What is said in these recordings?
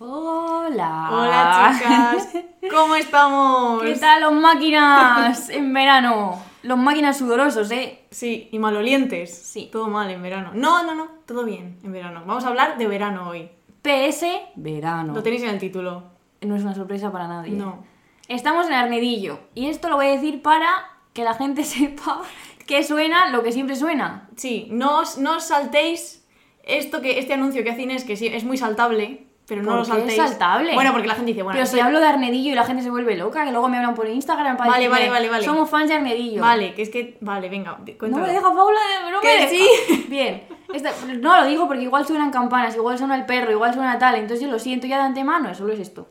Hola. Hola chicas, ¿cómo estamos? ¿Qué tal los máquinas en verano? Los máquinas sudorosos, ¿eh? Sí, y malolientes. Sí. Todo mal en verano. No, no, no, todo bien en verano. Vamos a hablar de verano hoy. PS, verano. Lo tenéis en el título. No es una sorpresa para nadie. No. Estamos en Arnedillo. Y esto lo voy a decir para que la gente sepa que suena lo que siempre suena. Sí, no os, no os saltéis esto que, este anuncio que hace Inés, que sí, es muy saltable, pero no ¿Por lo qué es saltéis. saltable? Bueno, porque la gente dice, bueno, Pero si hablo de Arnedillo y la gente se vuelve loca, que luego me hablan por Instagram para Vale, decirme, vale, vale, vale. somos fans de Arnedillo. Vale, que es que. Vale, venga, No me deja Paula, no me deja. sí. Bien. Esta- no lo digo porque igual suenan campanas, igual suena el perro, igual suena tal, entonces yo lo siento ya de antemano, solo es esto.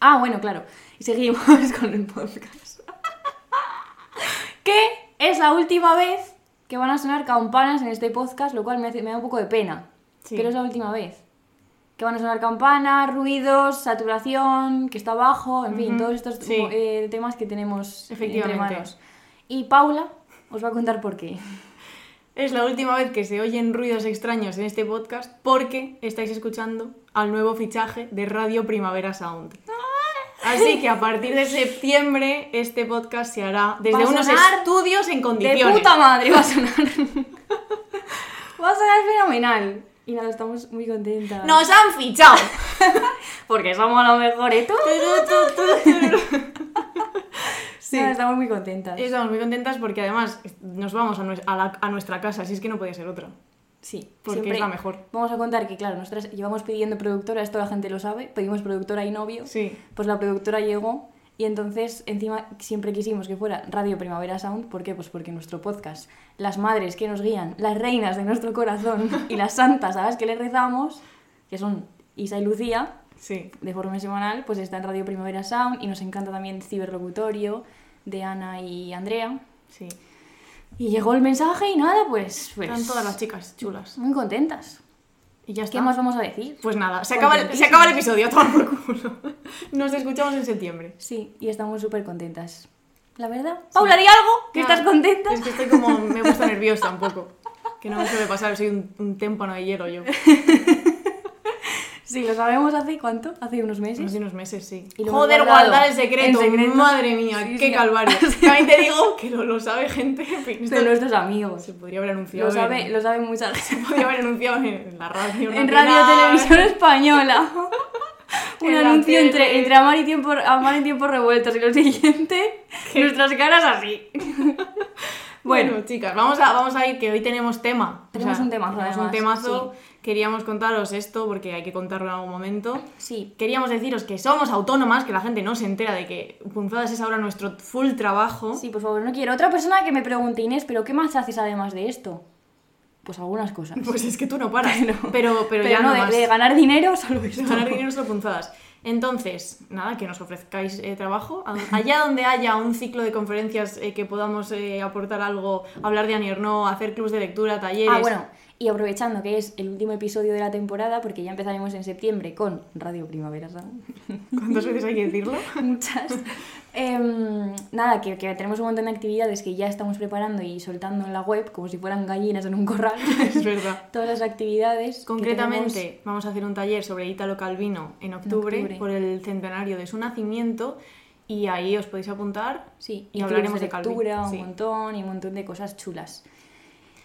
Ah, bueno, claro. Y seguimos con el podcast. que es la última vez que van a sonar campanas en este podcast, lo cual me, hace- me da un poco de pena. Sí. Pero es la última vez. Que van a sonar campanas, ruidos, saturación, que está bajo, en fin, Ujú, todos estos sí. eh, temas que tenemos entre Efectivamente. manos. Y Paula os va a contar por qué. Es la última vez que se oyen ruidos extraños en este podcast porque estáis escuchando al nuevo fichaje de Radio Primavera Sound. Así que a partir de septiembre este podcast se hará desde unos estudios en De condiciones. puta madre va a sonar. va a sonar fenomenal. Y nada, estamos muy contentas. ¡Nos han fichado! porque somos los mejores. Sí. Nada, estamos muy contentas. Estamos muy contentas porque además nos vamos a, nues- a la- a nuestra casa, así es que no podía ser otra. Sí, Porque siempre es la mejor. Vamos a contar que, claro, nosotras llevamos pidiendo productora, esto la gente lo sabe, pedimos productora y novio. Sí. Pues la productora llegó y entonces encima siempre quisimos que fuera Radio Primavera Sound. ¿Por qué? Pues porque nuestro podcast, las madres que nos guían, las reinas de nuestro corazón y las santas a las que le rezamos, que son Isa y Lucía, Sí. de forma semanal, pues está en Radio Primavera Sound y nos encanta también Ciberlocutorio de Ana y Andrea. Sí. Y llegó el mensaje y nada, pues, pues Están todas las chicas chulas. muy contentas. Y ya está. ¿Qué más vamos a decir? Pues nada, se acaba, el, se acaba el episodio, toma por culo. Nos escuchamos en septiembre. Sí, y estamos súper contentas. La verdad. Paula, di algo, que estás contenta. Es que estoy como, me he puesto nerviosa un poco. Que no me suele pasar, soy un, un témpano de hielo yo. Sí, lo sabemos hace cuánto, hace unos meses. Hace unos meses, sí. Y lo hemos Joder, guardar el secreto. en secreto. Madre mía, Sí, qué sí. calvario. También te digo que lo, lo sabe gente. De nuestros amigos. se podría haber anunciado. Lo sabe, en, lo sabe mucha se gente. podría haber anunciado en la radio. En nacional, Radio Televisión Española. Un En anuncio entre, entre amar, y tiempo, amar en tiempos revueltos y lo siguiente, nuestras caras así. Bueno, Bueno, chicas, vamos a, vamos a ir, que hoy tenemos tema. Tenemos un temazo, Tenemos un además, temazo. Queríamos contaros esto porque hay que contarlo en algún momento. sí, Queríamos deciros que somos autónomas, que la gente no se entera de que Punzadas es ahora nuestro full trabajo. sí, por favor, no quiero. Otra persona que me pregunte, Inés, ¿pero qué más haces además de esto? Pues algunas cosas. Pues es que tú no paras. Pero, pero, Pero ya no, no, de, de ganar dinero, solo esto. ganar dinero solo punzadas. Entonces, nada, que nos ofrezcáis eh, trabajo. Allá donde haya un ciclo de conferencias eh, que podamos eh, aportar algo, hablar de Anierno, hacer clubs de lectura, talleres. Ah, bueno, y aprovechando que es el último episodio de la temporada, porque ya empezaremos en septiembre con Radio Primavera Sound. ¿Cuántas veces hay que decirlo? Muchas. Em, nada, que, que tenemos un montón de actividades que ya estamos preparando y soltando en la web, como si fueran gallinas en un corral. es verdad. Todas las actividades. Concretamente, vamos a hacer un taller sobre Ítalo Calvino en octubre, octubre. por el centenario de su nacimiento y ahí os podéis apuntar. tenemos- Sí, y y hablaremos de de lectura, un sí. montón y un montón de cosas chulas.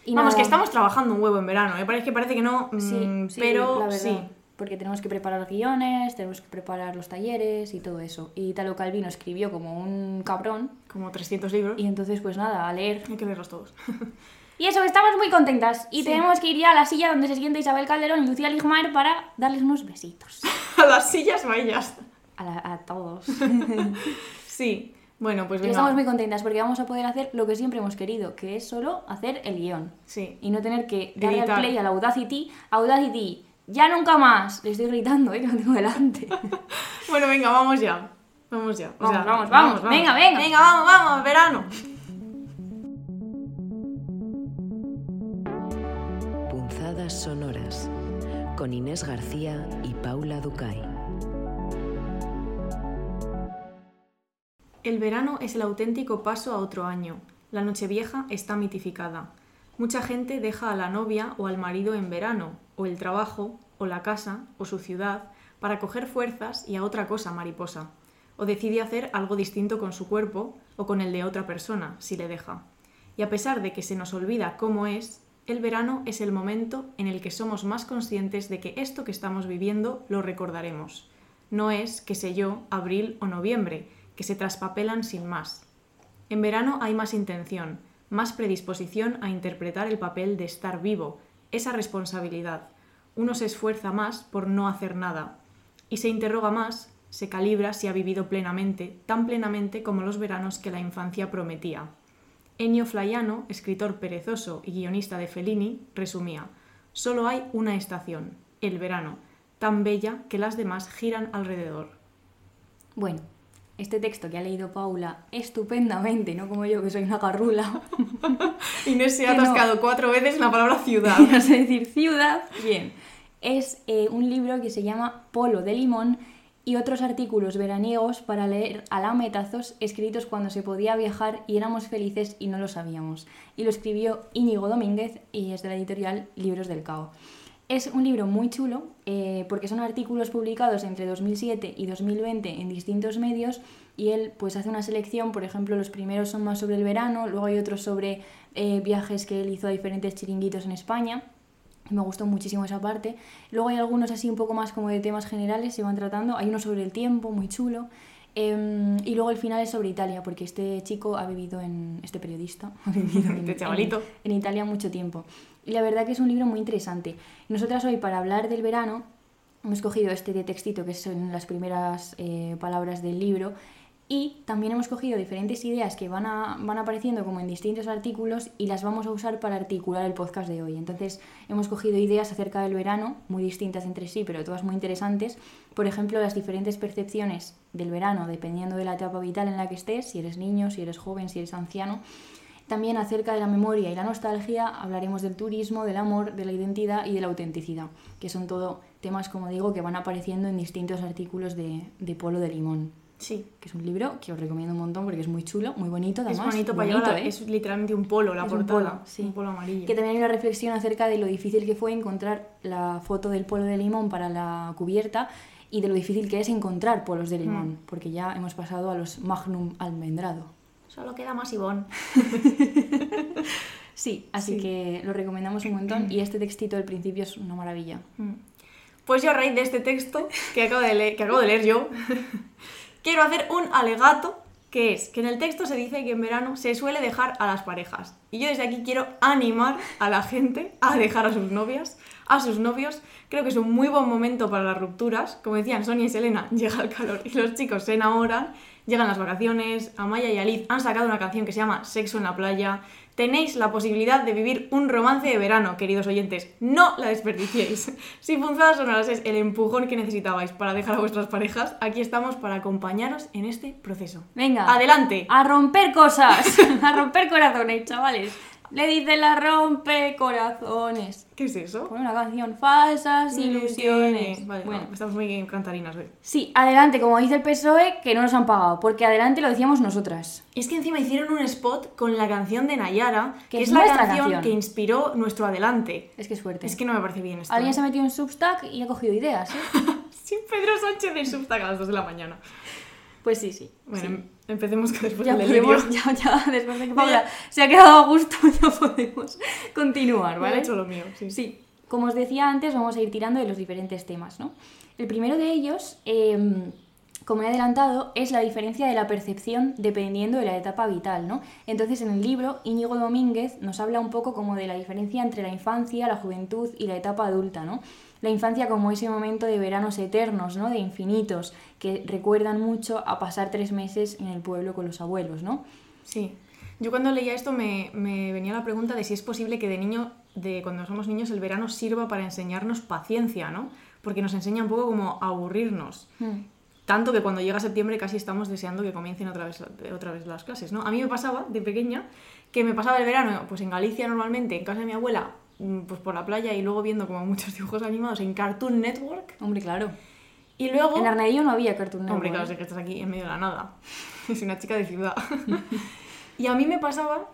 Y Vamos, nada, que estamos trabajando un huevo en verano, ¿eh? parece que parece que no, Sí, mm, sí, pero la verdad, sí. Porque tenemos que preparar guiones, tenemos que preparar los talleres y todo eso. Y Italo Calvino escribió como un cabrón. Como 300 libros. Y entonces, pues nada, a leer Hay que leerlos todos. Y eso, estamos muy contentas. Y Sí. tenemos que ir ya a la silla donde se sienta Isabel Calderón y Lucía Ligmaer para darles unos besitos. a las sillas vayas. A, la- a todos. Sí. Bueno, pues Y venga. estamos muy contentas porque vamos a poder hacer lo que siempre hemos querido, que es solo hacer el guion. Sí. Y no tener que darle al play a la Audacity. Audacity, ya nunca más. Le estoy gritando, ¿eh? Que lo tengo delante. Bueno, venga, vamos ya. Vamos ya. O Vamos, sea, vamos, vamos. Venga, venga. Venga, vamos, vamos, verano. Punzadas sonoras con Inés García y Paula Ducay. El verano es el auténtico paso a otro año. La Nochevieja está mitificada. Mucha gente deja a la novia o al marido en verano, o el trabajo, o la casa, o su ciudad, para coger fuerzas y a otra cosa mariposa, o decide hacer algo distinto con su cuerpo o con el de otra persona, si le deja. Y a pesar de que se nos olvida cómo es, el verano es el momento en el que somos más conscientes de que esto que estamos viviendo lo recordaremos. No es, qué sé yo, abril o noviembre, que se traspapelan sin más. En verano hay más intención, más predisposición a interpretar el papel de estar vivo, esa responsabilidad. Uno se esfuerza más por no hacer nada y se interroga más, se calibra si ha vivido plenamente, tan plenamente como los veranos que la infancia prometía. Ennio Flaiano, escritor perezoso y guionista de Fellini, resumía: Solo hay una estación, el verano, tan bella que las demás giran alrededor. Bueno, este texto que ha leído Paula estupendamente, no como yo que soy una garrula. Inés se ha no. atascado cuatro veces la palabra ciudad. sé decir ciudad, bien. Es eh, un libro que se llama Polo de Limón y otros artículos veraniegos para leer a lametazos escritos cuando se podía viajar y éramos felices y no lo sabíamos. Y lo escribió Íñigo Domínguez y es de la editorial Libros del Cao. Es un libro muy chulo eh, porque son artículos publicados entre 2007 y 2020 en distintos medios y él pues hace una selección, por ejemplo los primeros son más sobre el verano, luego hay otros sobre eh, viajes que él hizo a diferentes chiringuitos en España. Me gustó muchísimo esa parte. Luego hay algunos así un poco más como de temas generales, se van tratando. Hay uno sobre el tiempo, muy chulo. Em, y luego el final es sobre Italia, porque este chico ha vivido en. Este periodista ha vivido en, Este chavalito. en- en Italia mucho tiempo. Y la verdad que es un libro muy interesante. Nosotras hoy, para hablar del verano, hemos cogido este de textito, que son las primeras eh, palabras del libro, y también hemos cogido diferentes ideas que van, a- van apareciendo como en distintos artículos y las vamos a usar para articular el podcast de hoy. Entonces hemos cogido ideas acerca del verano, muy distintas entre sí, pero todas muy interesantes. Por ejemplo, las diferentes percepciones del verano, dependiendo de la etapa vital en la que estés, si eres niño, si eres joven, si eres anciano. También acerca de la memoria y la nostalgia hablaremos del turismo, del amor, de la identidad y de la autenticidad, que son todo temas, como digo, que van apareciendo en distintos artículos de, de Polo de Limón, Sí. que es un libro que os recomiendo un montón porque es muy chulo, muy bonito, Es además. bonito para bonito, llevar. ¿eh? Es literalmente un polo la Es un portada. polo, sí. Un polo amarillo. Que también hay una reflexión acerca de lo difícil que fue encontrar la foto del polo de limón para la cubierta y de lo difícil que es encontrar polos de limón, Mm. porque ya hemos pasado a los magnum almendrado. Solo queda más Ivón. Sí, así Sí. que lo recomendamos un montón y este textito del principio es una maravilla. Pues yo a raíz de este texto que acabo de leer, que acabo de leer yo, quiero hacer un alegato que es que en el texto se dice que en verano se suele dejar a las parejas. Y yo desde aquí quiero animar a la gente a dejar a sus novias, a sus novios. Creo que es un muy buen momento para las rupturas. Como decían Sonia y Selena, llega el calor y los chicos se enamoran. Llegan las vacaciones, Amaya y Aliz han sacado una canción que se llama Sexo en la playa. Tenéis la posibilidad de vivir un romance de verano, queridos oyentes. No la desperdiciéis. Si Punzadas Sonoras es el empujón que necesitabais para dejar a vuestras parejas, aquí estamos para acompañaros en este proceso. Venga, Adelante. a romper cosas, a romper corazones, chavales. Le dice la rompe corazones. ¿Qué es eso? Con una canción falsas ilusiones. Vale, bueno, no, estamos muy cantarinas hoy. sí, adelante, como dice el PSOE, que no nos han pagado, porque adelante lo decíamos nosotras. Es que encima hicieron un spot con la canción de Nayara, que, Que es, la canción, canción. que inspiró nuestro adelante. Es que suerte. Es que no me parece bien esto. Alguien se ha metido en Substack y ha cogido ideas, ¿eh? Sí, Pedro Sánchez de Substack a las 2 de la mañana. Pues sí, sí. Bueno, sí. Em- empecemos que después Ya del delirio. ya, ya, después de que Paula se ha quedado a gusto, ya podemos continuar, Vale, he hecho lo mío, sí. Sí, como os decía antes, vamos a ir tirando de los diferentes temas, ¿no? El primero de ellos, eh, como he adelantado, es la diferencia de la percepción dependiendo de la etapa vital, ¿no? Entonces, en el libro, Íñigo Domínguez nos habla un poco como de la diferencia entre la infancia, la juventud y la etapa adulta, ¿no? La infancia como ese momento de veranos eternos, ¿no? De infinitos, que recuerdan mucho a pasar tres meses en el pueblo con los abuelos, ¿no? Sí. Yo cuando leía esto me, me venía la pregunta de si es posible que de niño, de cuando somos niños, el verano sirva para enseñarnos paciencia, ¿no? Porque nos enseña un poco como a aburrirnos. Hmm. Tanto que cuando llega septiembre casi estamos deseando que comiencen otra vez, otra vez las clases, ¿no? A mí me pasaba, de pequeña, que me pasaba el verano, pues en Galicia normalmente, en casa de mi abuela, pues por la playa y luego viendo como muchos dibujos animados en Cartoon Network. Hombre, claro. Y luego... En Arnedillo no había Cartoon Network. Hombre, claro, sé que estás aquí en medio de la nada. Es una chica de ciudad. y a mí me pasaba,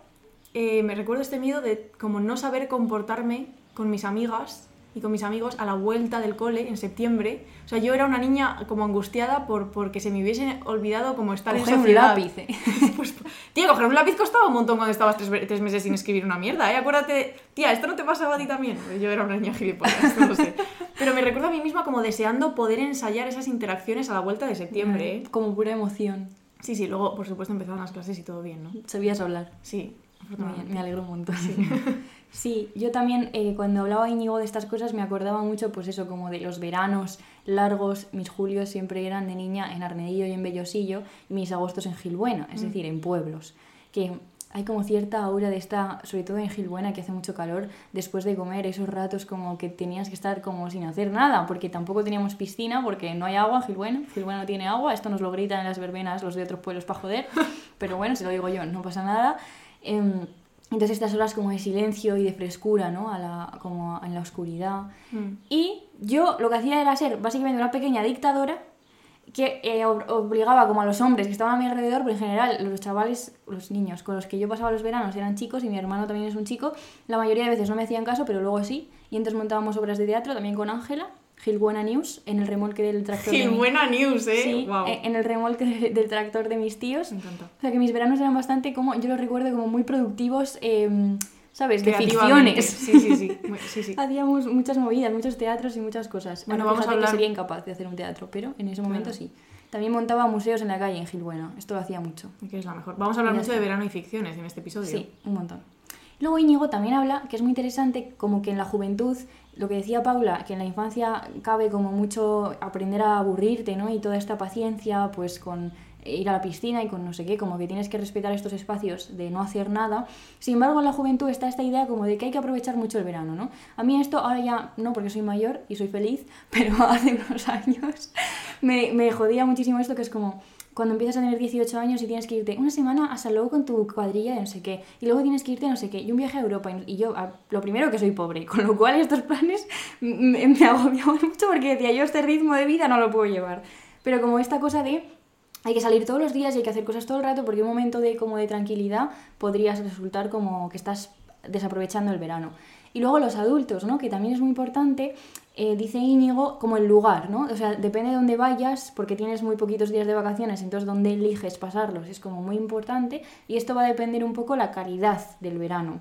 eh, me recuerdo este miedo de como no saber comportarme con mis amigas y con mis amigos a la vuelta del cole en septiembre. O sea, yo era una niña como angustiada por porque se me hubiese olvidado como estar Coger en un sociedad. lápiz, ¿eh? Pues, tía, coger un lápiz costaba un montón cuando estabas tres, tres meses sin escribir una mierda, ¿eh? Acuérdate, tía, ¿esto no te pasaba a ti también? Yo era una niña gilipollas, no lo sé. Pero me recuerdo a mí misma como deseando poder ensayar esas interacciones a la vuelta de septiembre, ¿eh? Como pura emoción. Sí, sí, luego, por supuesto, empezaron las clases y todo bien, ¿no? Sabías hablar. Sí, afortunadamente. me alegro un montón. Sí, yo también eh, cuando hablaba Íñigo de estas cosas me acordaba mucho, pues eso, como de los veranos largos. Mis julios siempre eran de niña en Arnedillo y en Bellosillo, y mis agostos en Gilbuena, es decir, en pueblos. Que hay como cierta aura de esta, sobre todo en Gilbuena, que hace mucho calor, después de comer, esos ratos como que tenías que estar como sin hacer nada, porque tampoco teníamos piscina, porque no hay agua en Gilbuena, Gilbuena no tiene agua, esto nos lo gritan en las verbenas los de otros pueblos para joder, pero bueno, si lo digo yo, no pasa nada. Em, entonces estas horas como de silencio y de frescura, ¿no? A la, como en la oscuridad. Mm. Y yo lo que hacía era ser básicamente una pequeña dictadora que eh, ob- obligaba como a los hombres que estaban a mi alrededor, pero en general los chavales, los niños con los que yo pasaba los veranos eran chicos y mi hermano también es un chico, la mayoría de veces no me hacían caso, pero luego sí. Y entonces montábamos obras de teatro también con Ángela, Gilbuena News, en el remolque del tractor de mi- news, ¿eh? Sí, Guau. eh, en el remolque de- del tractor de mis tíos. Me encanta. O sea, que mis veranos eran bastante como, yo los recuerdo como muy productivos, eh, ¿sabes? De ficciones. Sí, sí, sí. Muy- sí, sí. Hacíamos muchas movidas, muchos teatros y muchas cosas. Bueno, vamos a hablar- que sería incapaz de hacer un teatro, pero en ese momento Claro. sí. También montaba museos en la calle en Gilbuena, esto lo hacía mucho. Que es la mejor. Vamos a hablar mucho de verano y ficciones en este episodio. Sí, un montón. Luego Íñigo también habla, que es muy interesante, como que en la juventud, lo que decía Paula, que en la infancia cabe como mucho aprender a aburrirte, ¿no? Y toda esta paciencia, pues con ir a la piscina y con no sé qué, como que tienes que respetar estos espacios de no hacer nada. Sin embargo, en la juventud está esta idea como de que hay que aprovechar mucho el verano, ¿no? A mí esto ahora ya no, porque soy mayor y soy feliz, pero hace unos años me, me jodía muchísimo esto, que es como cuando empiezas a tener 18 años y tienes que irte una semana a Salou con tu cuadrilla de no sé qué, y luego tienes que irte a no sé qué, y un viaje a Europa, y yo, lo primero que soy pobre, con lo cual estos planes me, me agobiaban mucho porque decía, yo este ritmo de vida no lo puedo llevar. Pero como esta cosa de hay que salir todos los días y hay que hacer cosas todo el rato porque un momento de como de tranquilidad podrías resultar como que estás desaprovechando el verano. Y luego los adultos, ¿no? Que también es muy importante, eh, dice Íñigo, como el lugar, ¿no? O sea, depende de dónde vayas, porque tienes muy poquitos días de vacaciones, entonces dónde eliges pasarlos es como muy importante y esto va a depender un poco la calidad del verano.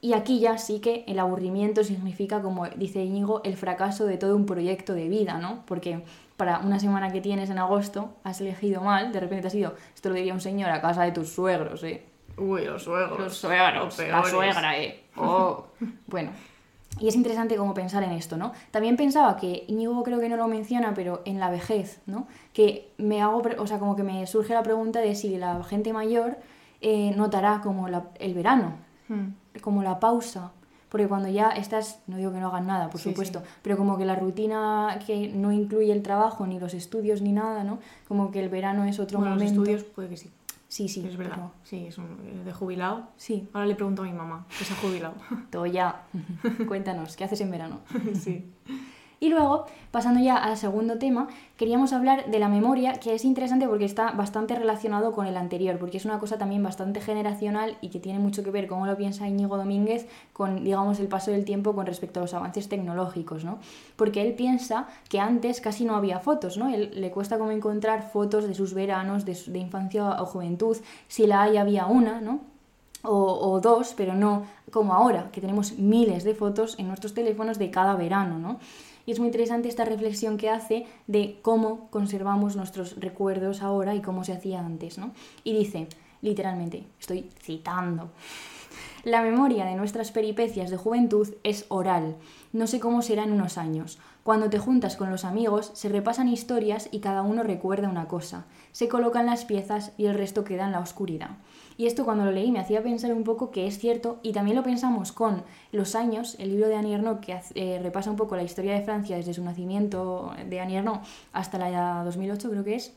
Y aquí ya sí que el aburrimiento significa, como dice Íñigo, el fracaso de todo un proyecto de vida, ¿no? Porque para una semana que tienes en agosto has elegido mal, de repente has ido, esto lo diría un señor, a casa de tus suegros, ¿eh? Uy, los suegros. Los suegros, Los la suegra, ¿eh? Oh. Bueno, y es interesante como pensar en esto, ¿no? También pensaba que, Íñigo creo que no lo menciona, pero en la vejez, ¿no? Que me hago, o sea, como que me surge la pregunta de si la gente mayor eh, notará como la- el verano, Hmm. como la pausa. Porque cuando ya estás, no digo que no hagan nada, por Sí, supuesto, pero como que la rutina que no incluye el trabajo, ni los estudios, ni nada, ¿no? Como que el verano es otro Bueno, los momento. estudios puede que sí. Sí, sí, es verdad. pero- Sí, es un, eh, de jubilado. Sí, Ahora le pregunto a mi mamá, que se ha jubilado. Toya, cuéntanos, ¿qué haces en verano? sí. Y luego, pasando ya al segundo tema, queríamos hablar de la memoria, que es interesante porque está bastante relacionado con el anterior, porque es una cosa también bastante generacional y que tiene mucho que ver, como lo piensa Íñigo Domínguez, con, digamos, el paso del tiempo con respecto a los avances tecnológicos, ¿no? Porque él piensa que antes casi no había fotos, ¿no? Él, le cuesta como encontrar fotos de sus veranos, de, su- infancia o juventud, si la hay había una, ¿no? o, o dos, pero no como ahora, que tenemos miles de fotos en nuestros teléfonos de cada verano, ¿no? Y es muy interesante esta reflexión que hace de cómo conservamos nuestros recuerdos ahora y cómo se hacía antes, ¿no? Y dice, literalmente, estoy citando, la memoria de nuestras peripecias de juventud es oral. No sé cómo será en unos años. Cuando te juntas con los amigos, se repasan historias y cada uno recuerda una cosa. Se colocan las piezas y el resto queda en la oscuridad. Y esto cuando lo leí me hacía pensar un poco que es cierto y también lo pensamos con Los años, el libro de Annie Ernaux que eh, repasa un poco la historia de Francia desde su nacimiento de Annie Ernaux hasta la 2008 creo que es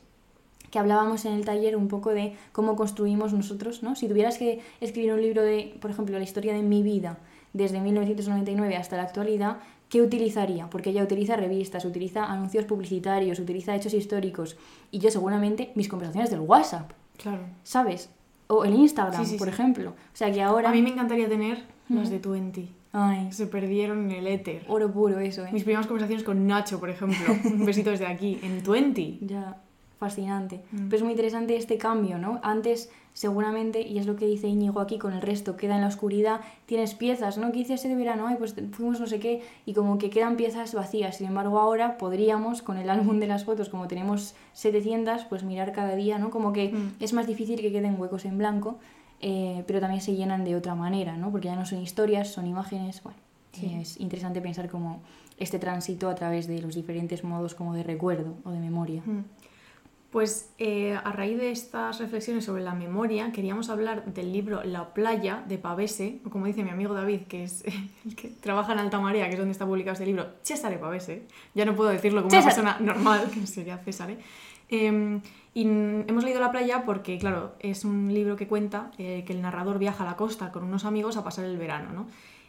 que hablábamos en el taller un poco de cómo construimos nosotros, ¿no? Si tuvieras que escribir un libro de, por ejemplo, la historia de mi vida desde 1999 hasta la actualidad, ¿qué utilizaría? Porque ella utiliza revistas, utiliza anuncios publicitarios, utiliza hechos históricos y yo seguramente mis conversaciones del WhatsApp, Claro. ¿sabes? O el Instagram, Sí, sí, por sí. ejemplo. O sea que ahora... A mí me encantaría tener las de Twenty. Ay, se perdieron en el éter. oro puro eso, ¿eh? Mis primeras conversaciones con Nacho, por ejemplo. Un besito desde aquí, en 20. Ya, fascinante. Mm. Pero es muy interesante este cambio, ¿no? Antes, seguramente, y es lo que dice Íñigo aquí con el resto, queda en la oscuridad, tienes piezas, ¿no? ¿Qué hiciste de verano? Ay, pues fuimos no sé qué, y como que quedan piezas vacías. Sin embargo, ahora podríamos, con el álbum de las fotos, como tenemos 700, pues mirar cada día, ¿no? Como que Mm. es más difícil que queden huecos en blanco, eh, pero también se llenan de otra manera, ¿no? Porque ya no son historias, son imágenes, bueno. Sí. Es interesante pensar como este tránsito a través de los diferentes modos como de recuerdo o de memoria. Mm. Pues eh, a raíz de estas reflexiones sobre la memoria, queríamos hablar del libro La playa de Pavese, o como dice mi amigo David, que es el que trabaja en Alta Marea, que es donde está publicado este libro, César Pavese. Ya no puedo decirlo como César. una persona normal, que sería César. Eh, y hemos leído La playa porque, claro, es un libro que cuenta eh, que el narrador viaja a la costa con unos amigos a pasar el verano, ¿no?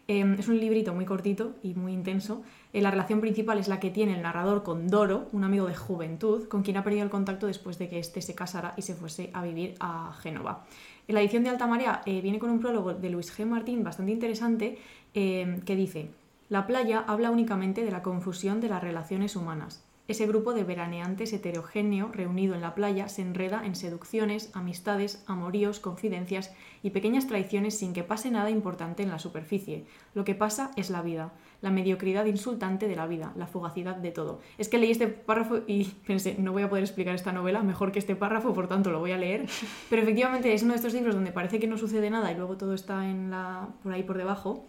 Eh, es un librito muy cortito y muy intenso. Eh, la relación principal es la que tiene el narrador con Doro, un amigo de juventud, con quien ha perdido el contacto después de que éste se casara y se fuese a vivir a Génova. En la edición de Alta Marea eh, viene con un prólogo de Luis G. Martín bastante interesante eh, que dice: La playa habla únicamente de la confusión de las relaciones humanas. Ese grupo de veraneantes heterogéneo reunido en la playa se enreda en seducciones, amistades, amoríos, confidencias y pequeñas traiciones sin que pase nada importante en la superficie. Lo que pasa es la vida, la mediocridad insultante de la vida, la fugacidad de todo. Es que leí este párrafo y pensé, no voy a poder explicar esta novela mejor que este párrafo, por tanto lo voy a leer. Pero efectivamente es uno de estos libros donde parece que no sucede nada y luego todo está en la, por ahí por debajo.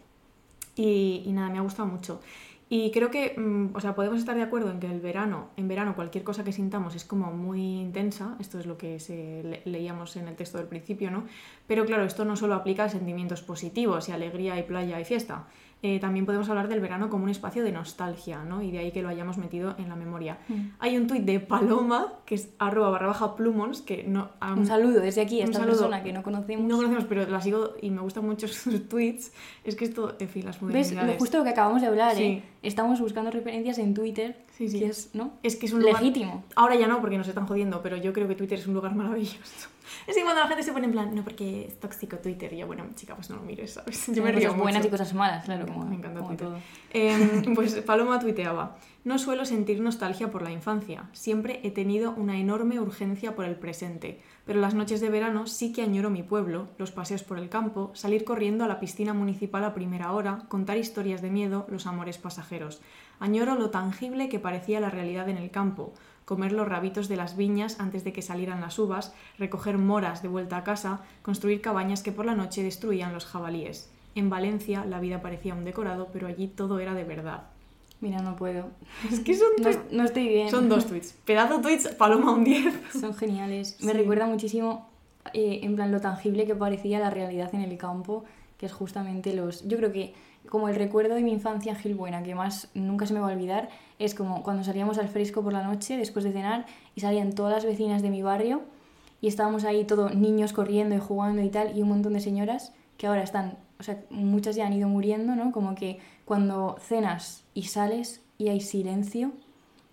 Y, y nada, me ha gustado mucho. Y creo que, mm, o sea, podemos estar de acuerdo en que el verano, en verano cualquier cosa que sintamos es como muy intensa, esto es lo que se le- leíamos en el texto del principio, ¿no? Pero claro, esto no solo aplica a sentimientos positivos y alegría y playa y fiesta. Eh, también podemos hablar del verano como un espacio de nostalgia, ¿no? Y de ahí que lo hayamos metido en la memoria. Mm. Hay un tuit de Paloma, que es arroba barra baja plumons, que no... Un saludo desde aquí a esta saludo. persona que no conocemos. No conocemos, pero la sigo y me gustan mucho sus tweets. Es que esto, en fin, las ¿Ves? modernidades. Lo justo lo que acabamos de hablar, Sí. ¿eh? Estamos buscando referencias en Twitter, Sí, sí. que es, ¿no? Es que es un lugar... Legítimo. Ahora ya no, porque nos están jodiendo, pero yo creo que Twitter es un lugar maravilloso. Es que cuando la gente se pone en plan, no, porque es tóxico Twitter, y yo, bueno, chica, pues no lo mires, ¿sabes? Yo me río cosas buenas mucho. y cosas malas, claro, como, Me encanta como Twitter. todo. Eh, pues Paloma tuiteaba, no suelo sentir nostalgia por la infancia, siempre he tenido una enorme urgencia por el presente, pero las noches de verano sí que añoro mi pueblo, los paseos por el campo, salir corriendo a la piscina municipal a primera hora, contar historias de miedo, los amores pasajeros. Añoro lo tangible que parecía la realidad en el campo, comer los rabitos de las viñas antes de que salieran las uvas, recoger moras de vuelta a casa, construir cabañas que por la noche destruían los jabalíes. En Valencia la vida parecía un decorado, pero allí todo era de verdad. Mira, no puedo. Es que son, No, no estoy bien. son dos tweets. Pedazo tweets, Paloma un 10. Son geniales. Me recuerda muchísimo, eh, en plan, lo tangible que parecía la realidad en el campo, que es justamente los... Yo creo que como el recuerdo de mi infancia en Gilbuena, que más nunca se me va a olvidar, es como cuando salíamos al fresco por la noche después de cenar y salían todas las vecinas de mi barrio y estábamos ahí todos niños corriendo y jugando y tal, y un montón de señoras que ahora están, o sea, muchas ya han ido muriendo, ¿no? Como que cuando cenas y sales y hay silencio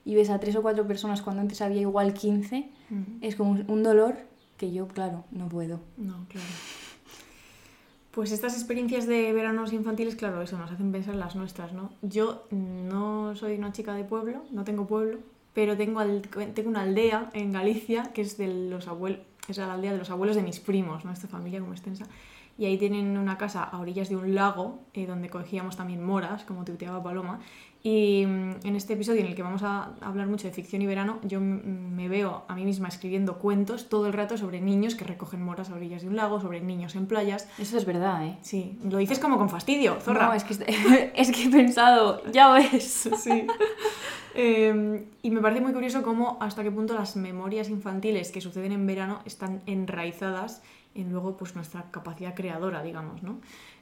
y ves a tres o cuatro personas cuando antes había igual 15, es como un- un dolor que yo, claro, no puedo. No, claro. Pues estas experiencias de veranos infantiles, claro, eso nos hacen pensar en las nuestras, ¿no? Yo no soy una chica de pueblo, no tengo pueblo, pero tengo, una aldea en Galicia que es de los abuelos, es la aldea de los abuelos de mis primos, ¿no? Esta familia como extensa. Y ahí tienen una casa a orillas de un lago eh, donde cogíamos también moras, como tuiteaba Paloma. Y mm, en este episodio en el que vamos a hablar mucho de ficción y verano, yo me veo a mí misma escribiendo cuentos todo el rato sobre niños que recogen moras a orillas de un lago, sobre niños en playas. Eso es verdad, ¿eh? Sí, lo dices como con fastidio, zorra. No, es que, es que he pensado, ya ves. Sí. Eh, y me parece muy curioso cómo hasta qué punto las memorias infantiles que suceden en verano están enraizadas en luego pues nuestra capacidad creadora, digamos, ¿no?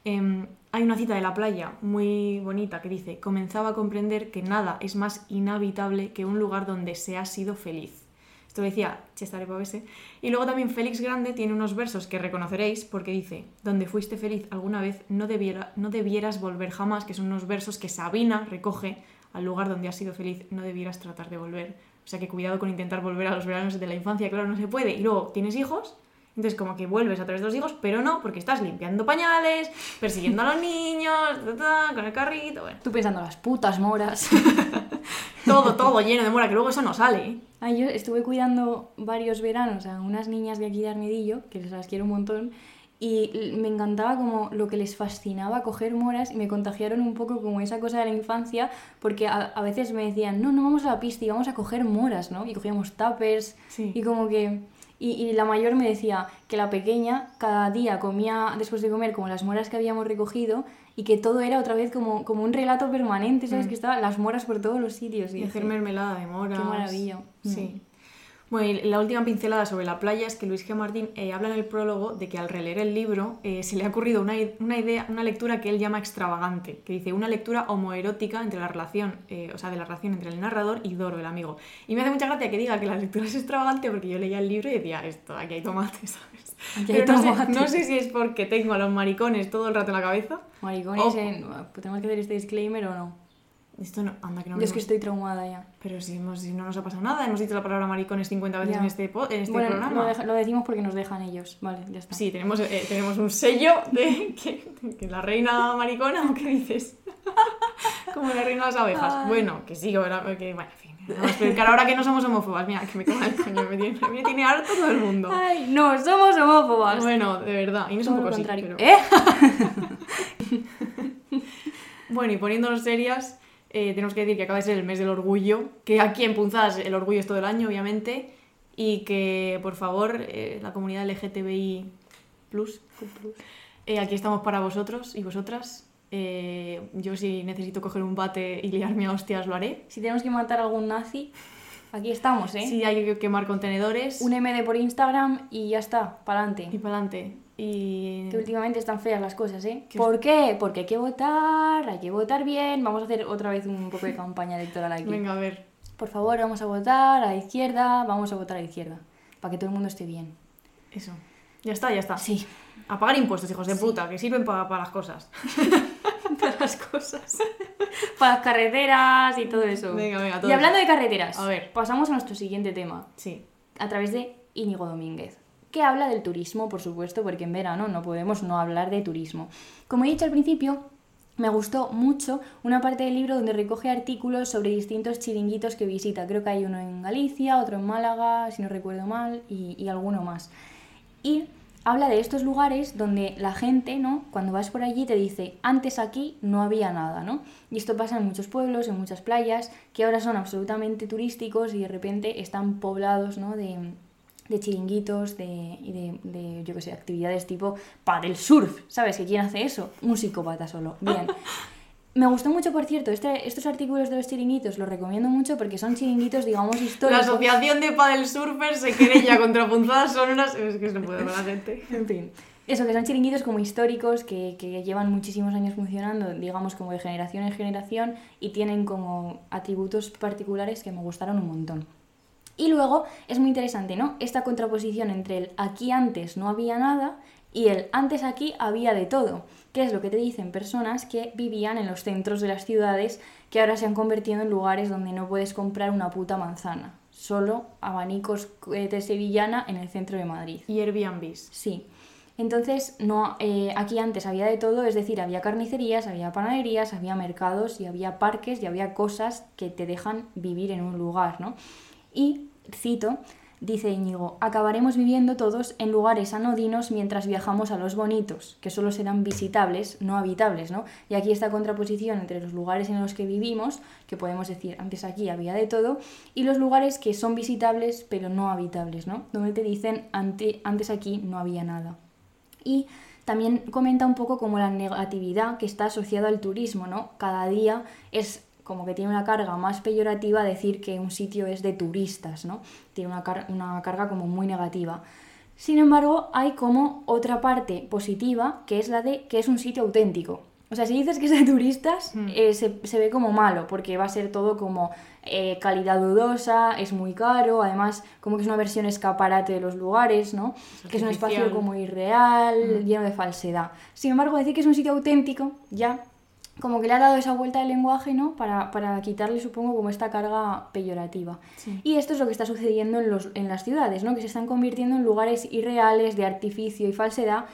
Eh, hay una cita de la playa muy bonita que dice, comenzaba a comprender que nada es más inhabitable que un lugar donde se ha sido feliz. Esto lo decía Cesare Pavese. Y luego también Félix Grande tiene unos versos que reconoceréis porque dice, donde fuiste feliz alguna vez no, no debieras volver jamás, que son unos versos que Sabina recoge al lugar donde has sido feliz, no debieras tratar de volver. O sea que cuidado con intentar volver a los veranos de la infancia, claro, no se puede. Y luego tienes hijos Entonces, como que vuelves a través de los hijos, pero no, porque estás limpiando pañales, persiguiendo a los niños, ta, ta, con el carrito, bueno. Tú pensando, las putas moras. Todo, todo lleno de mora, que luego eso no sale. Ay, yo estuve cuidando varios veranos a unas niñas de aquí de Armedillo, que las quiero un montón, y me encantaba como lo que les fascinaba coger moras y me contagiaron un poco como esa cosa de la infancia, porque a, a veces me decían, no, no vamos a la pista y vamos a coger moras, ¿no? Y cogíamos tuppers Sí. y como que... Y, y la mayor me decía que la pequeña cada día comía, después de comer, como las moras que habíamos recogido y que todo era otra vez como, como un relato permanente, ¿sabes? Que estaban las moras por todos los sitios. Y Y hacer dije, mermelada de moras. Qué maravilla. Sí. Bueno, y la última pincelada sobre la playa es que Luis G. Martín eh, habla en el prólogo de que al releer el libro eh, se le ha ocurrido una, una idea, una lectura que él llama extravagante, que dice una lectura homoerótica entre la relación, eh, o sea, de la relación entre el narrador y Doro, el amigo. Y me hace mucha gracia que diga que la lectura es extravagante porque yo leía el libro y decía, esto, aquí hay tomates, ¿sabes? Aquí hay Pero no sé- tomates. no sé si es porque tengo a los maricones todo el rato en la cabeza. Maricones, Oh. en- ¿tenemos que hacer este disclaimer o no? Esto no, anda que no Yo es que estoy traumada ya. Pero si, hemos- si no nos ha pasado nada, hemos dicho la palabra maricones 50 veces Ya. en este, po- en este bueno, programa. lo, deja- lo decimos porque nos dejan ellos. Vale, ya está. Sí, tenemos, eh, tenemos un sello de que, que la reina maricona, ¿o qué dices? Como la reina de las abejas. Ay. Bueno, que sí, que, que bueno, en fin. Vamos a explicar ahora que no somos homófobas. Mira, que me coma el coño, me tiene, me tiene harto todo el mundo. Ay, no, somos homófobas. Bueno, de verdad. Y no es un poco así, pero- ¿Eh? Bueno, y poniéndonos serias, eh, tenemos que decir que acaba de ser el mes del orgullo, que aquí en Punzadas el orgullo es todo el año, obviamente, y que, por favor, eh, la comunidad LGTBI+, eh, aquí estamos para vosotros y vosotras. Eh, yo si necesito coger un bate y liarme a hostias lo haré. Si tenemos que matar a algún nazi, aquí estamos, ¿eh? Si hay que quemar contenedores Un MD por Instagram y ya está, para y adelante. para adelante. Y... Que últimamente están feas las cosas, ¿eh? ¿Qué- ¿Por qué? Porque hay que votar, hay que votar bien. Vamos a hacer otra vez un poco de campaña electoral aquí. Venga, a ver. Por favor, vamos a votar a la izquierda, vamos a votar a la izquierda. Para que todo el mundo esté bien. Eso. Ya está, ya está. Sí. A pagar impuestos, hijos de puta, que sirven para las cosas. para las cosas. para las carreteras y todo eso. Venga, venga, todo Y hablando eso. de carreteras, A ver. pasamos a nuestro siguiente tema, Sí. a través de Íñigo Domínguez, que habla del turismo, por supuesto, porque en verano no podemos no hablar de turismo. Como he dicho al principio, me gustó mucho una parte del libro donde recoge artículos sobre distintos chiringuitos que visita. Creo que hay uno en Galicia, otro en Málaga, si no recuerdo mal, y, y alguno más. Y habla de estos lugares donde la gente, ¿no? Cuando vas por allí te dice, antes aquí no había nada, ¿no? Y esto pasa en muchos pueblos, en muchas playas, que ahora son absolutamente turísticos y de repente están poblados, ¿no? De, de chiringuitos de, y de, de, yo qué sé, actividades tipo paddle surf, ¿sabes? ¿Que quién hace eso? Un psicópata solo. Bien. Me gustó mucho, por cierto, este, estos artículos de los chiringuitos los recomiendo mucho porque son chiringuitos, digamos, La históricos. asociación de Padel Surfers se querella contra punzadas son unas. Es que no puedo con la gente. En fin. Eso, que son chiringuitos como históricos que, que llevan muchísimos años funcionando, digamos, como de generación en generación y tienen como atributos particulares que me gustaron un montón. Y luego es muy interesante, ¿no? Esta contraposición entre el aquí antes no había nada y el antes aquí había de todo, que es lo que te dicen personas que vivían en los centros de las ciudades que ahora se han convertido en lugares donde no puedes comprar una puta manzana, solo abanicos de sevillana en el centro de Madrid. Y Airbnbs. Sí. Entonces, no, eh, aquí antes había de todo, es decir, había carnicerías, había panaderías, había mercados y había parques y había cosas que te dejan vivir en un lugar, ¿no? Y, cito, dice Íñigo, acabaremos viviendo todos en lugares anodinos mientras viajamos a los bonitos, que solo serán visitables, no habitables, ¿no? Y aquí esta contraposición entre los lugares en los que vivimos, que podemos decir, antes aquí había de todo, y los lugares que son visitables pero no habitables, ¿no? Donde te dicen, ante, antes aquí no había nada. Y también comenta un poco como la negatividad que está asociada al turismo, ¿no? Cada día es como que tiene una carga más peyorativa decir que un sitio es de turistas, ¿no? Tiene una, car una carga como muy negativa. Sin embargo, hay como otra parte positiva, que es la de que es un sitio auténtico. O sea, si dices que es de turistas, Mm. eh, se, se ve como malo, porque va a ser todo como eh, calidad dudosa, es muy caro, además como que es una versión escaparate de los lugares, ¿no? Que es un espacio como irreal, lleno de falsedad. Sin embargo, decir que es un sitio auténtico, ya como que le ha dado esa vuelta del lenguaje, ¿no? Para, para quitarle, supongo, como esta carga peyorativa. Sí. Y esto es lo que está sucediendo en, los, en las ciudades, ¿no? Que se están convirtiendo en lugares irreales de artificio y falsedad,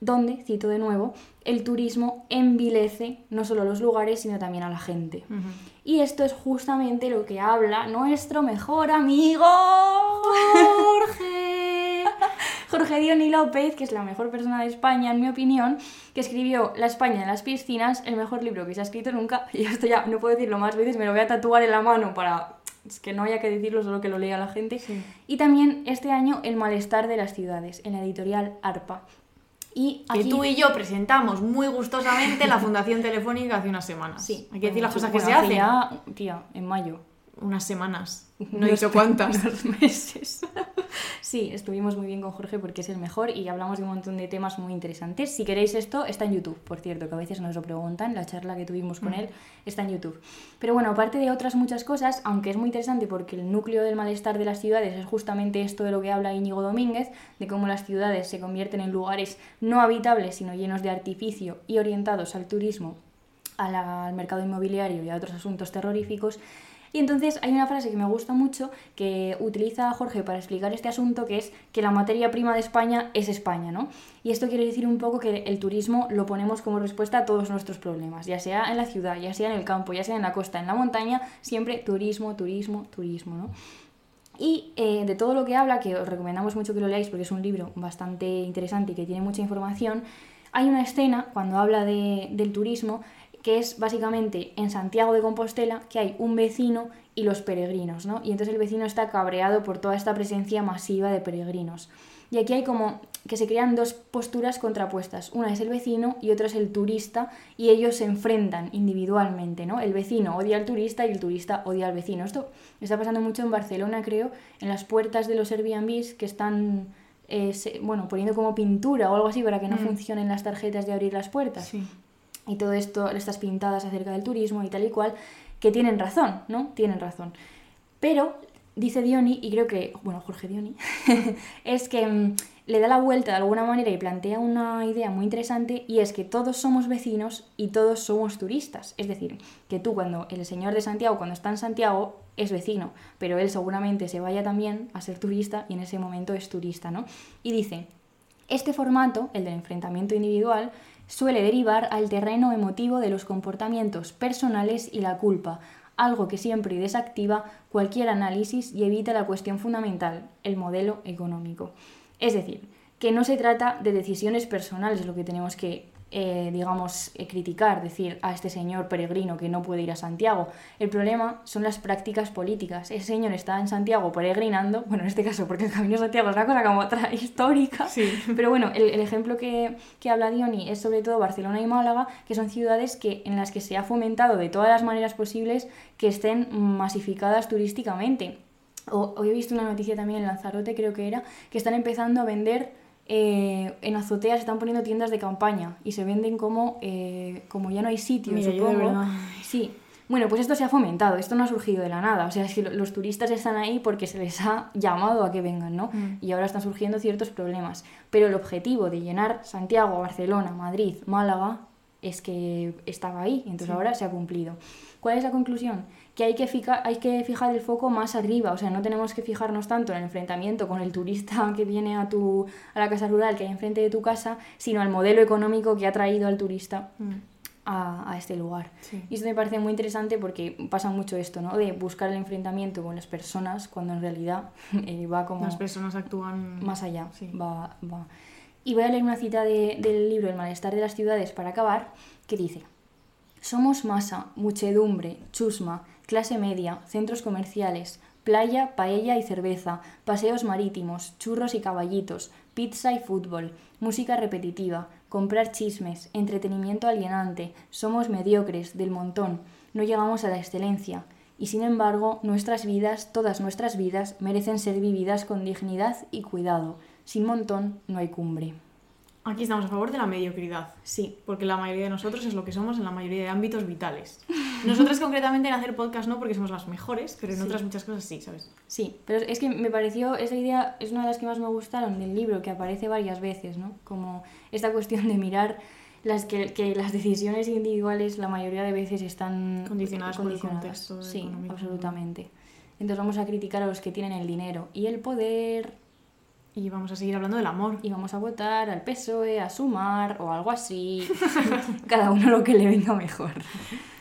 donde, cito de nuevo, el turismo envilece no solo los lugares, sino también a la gente. Ujú. Y esto es justamente lo que habla nuestro mejor amigo Jorge. Jorge Diony López, que es la mejor persona de España, en mi opinión, que escribió La España en las piscinas, el mejor libro que se ha escrito nunca. Y esto ya no puedo decirlo más veces, me lo voy a tatuar en la mano para es que no haya que decirlo, solo que lo lea la gente. Sí. Y también este año El malestar de las ciudades, en la editorial ARPA. Y Que tú y yo presentamos muy gustosamente la Fundación Telefónica hace unas semanas. Sí, Hay que decir las cosas que se hace hacen. tía, en mayo. Unas semanas. No he dicho cuántas. unos meses. Sí, estuvimos muy bien con Jorge porque es el mejor y hablamos de un montón de temas muy interesantes. Si queréis esto, está en YouTube, por cierto, que a veces nos lo preguntan. La charla que tuvimos con él está en YouTube. Pero bueno, aparte de otras muchas cosas, aunque es muy interesante porque el núcleo del malestar de las ciudades es justamente esto de lo que habla Íñigo Domínguez, de cómo las ciudades se convierten en lugares no habitables, sino llenos de artificio y orientados al turismo al mercado inmobiliario y a otros asuntos terroríficos. Y entonces hay una frase que me gusta mucho que utiliza Jorge para explicar este asunto, que es que la materia prima de España es España, ¿no? Y esto quiere decir un poco que el turismo lo ponemos como respuesta a todos nuestros problemas, ya sea en la ciudad, ya sea en el campo, ya sea en la costa, en la montaña, siempre turismo, turismo, turismo, ¿no? Y eh, de todo lo que habla, que os recomendamos mucho que lo leáis porque es un libro bastante interesante y que tiene mucha información, hay una escena cuando habla de- del turismo que es básicamente en Santiago de Compostela que hay un vecino y los peregrinos, ¿no? Y entonces el vecino está cabreado por toda esta presencia masiva de peregrinos. Y aquí hay como que se crean dos posturas contrapuestas. Una es el vecino y otra es el turista y ellos se enfrentan individualmente, ¿no? El vecino odia al turista y el turista odia al vecino. Esto está pasando mucho en Barcelona, creo, en las puertas de los Airbnbs que están, eh, se- bueno, poniendo como pintura o algo así para que no Mm. funcionen las tarjetas de abrir las puertas Sí. Y todo esto, estas pintadas acerca del turismo y tal y cual, que tienen razón, ¿no? Tienen razón. Pero, dice Diony, y creo que, bueno, Jorge Diony, es que mm, le da la vuelta de alguna manera y plantea una idea muy interesante y es que todos somos vecinos y todos somos turistas. Es decir, que tú cuando el señor de Santiago, cuando está en Santiago, es vecino, pero él seguramente se vaya también a ser turista y en ese momento es turista, ¿no? Y dice, este formato, el del enfrentamiento individual, suele derivar al terreno emotivo de los comportamientos personales y la culpa, algo que siempre desactiva cualquier análisis y evita la cuestión fundamental, el modelo económico. Es decir, que no se trata de decisiones personales lo que tenemos que, eh, digamos, eh, criticar, decir a este señor peregrino que no puede ir a Santiago. El problema son las prácticas políticas. Ese señor está en Santiago peregrinando, bueno, en este caso porque el Camino de Santiago es una cosa como otra histórica, Sí. pero bueno, el, el ejemplo que, que habla Diony es sobre todo Barcelona y Málaga, que son ciudades que, en las que se ha fomentado de todas las maneras posibles que estén masificadas turísticamente. O, hoy he visto una noticia también en Lanzarote, creo que era, que están empezando a vender eh, en azoteas, están poniendo tiendas de campaña y se venden como, eh, como ya no hay sitio, Mira, supongo. Sí. Bueno, pues esto se ha fomentado, esto no ha surgido de la nada. O sea, es que lo- los turistas están ahí porque se les ha llamado a que vengan, ¿no? Mm. Y ahora están surgiendo ciertos problemas. Pero el objetivo de llenar Santiago, Barcelona, Madrid, Málaga, es que estaba ahí, entonces Sí. ahora se ha cumplido. ¿Cuál es la conclusión? Que hay que, fijar, hay que fijar el foco más arriba, o sea, no tenemos que fijarnos tanto en el enfrentamiento con el turista que viene a, tu, a la casa rural que hay enfrente de tu casa, sino al modelo económico que ha traído al turista Mm. a, a este lugar. Sí. Y esto me parece muy interesante porque pasa mucho esto, ¿no? De buscar el enfrentamiento con las personas cuando en realidad eh, va como Las personas actúan más allá. Sí. Va, va. Y voy a leer una cita de- del libro El malestar de las ciudades para acabar, que dice, somos masa, muchedumbre, chusma, clase media, centros comerciales, playa, paella y cerveza, paseos marítimos, churros y caballitos, pizza y fútbol, música repetitiva, comprar chismes, entretenimiento alienante, somos mediocres, del montón, no llegamos a la excelencia. Y sin embargo, nuestras vidas, todas nuestras vidas, merecen ser vividas con dignidad y cuidado. Sin montón no hay cumbre. Aquí estamos a favor de la mediocridad. Sí, Porque la mayoría de nosotros es lo que somos en la mayoría de ámbitos vitales. Nosotras concretamente en hacer podcast no porque somos las mejores, pero en Sí. otras muchas cosas sí, ¿sabes? sí, pero es que me pareció, esa idea es una de las que más me gustaron del libro, que aparece varias veces, ¿no? Como esta cuestión de mirar las que, que las decisiones individuales la mayoría de veces están Condicionadas por el contexto Sí, absolutamente. Entonces vamos a criticar a los que tienen el dinero y el poder Y vamos a seguir hablando del amor. y vamos a votar al PSOE, a Sumar o algo así. Cada uno lo que le venga mejor.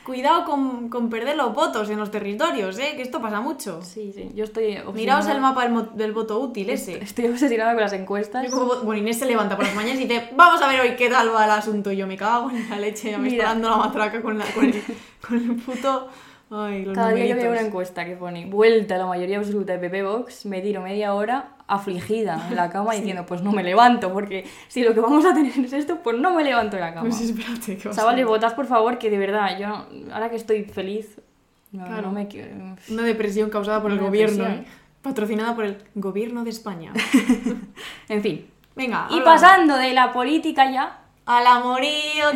Cuidado con, con perder los votos en los territorios, ¿eh? que esto pasa mucho. Sí, sí, yo estoy obsesionada. Miraos el mapa del, del voto útil ese. Estoy obsesionada con las encuestas. Yo como- Bueno, Inés se levanta por las mañanas y dice, vamos a ver hoy qué tal va el asunto. Y yo me cago en la leche, ya me Mira. está dando la matraca con, la, con, el, con el puto... Ay, los Cada día yo veo numeritos. una encuesta que pone vuelta a la mayoría absoluta de PP Vox, me tiro media hora afligida en la cama diciendo pues no me levanto, porque si lo que vamos a tener es esto, pues no me levanto de la cama. Pues espérate, que Chavales, votad por favor, que de verdad, yo ahora que estoy feliz, no, Claro. no me quiero... Una depresión causada por el Una gobierno, depresión. ¿eh? patrocinada por el gobierno de España. En fin. Venga, Y pasando de la política ya, Al amorío,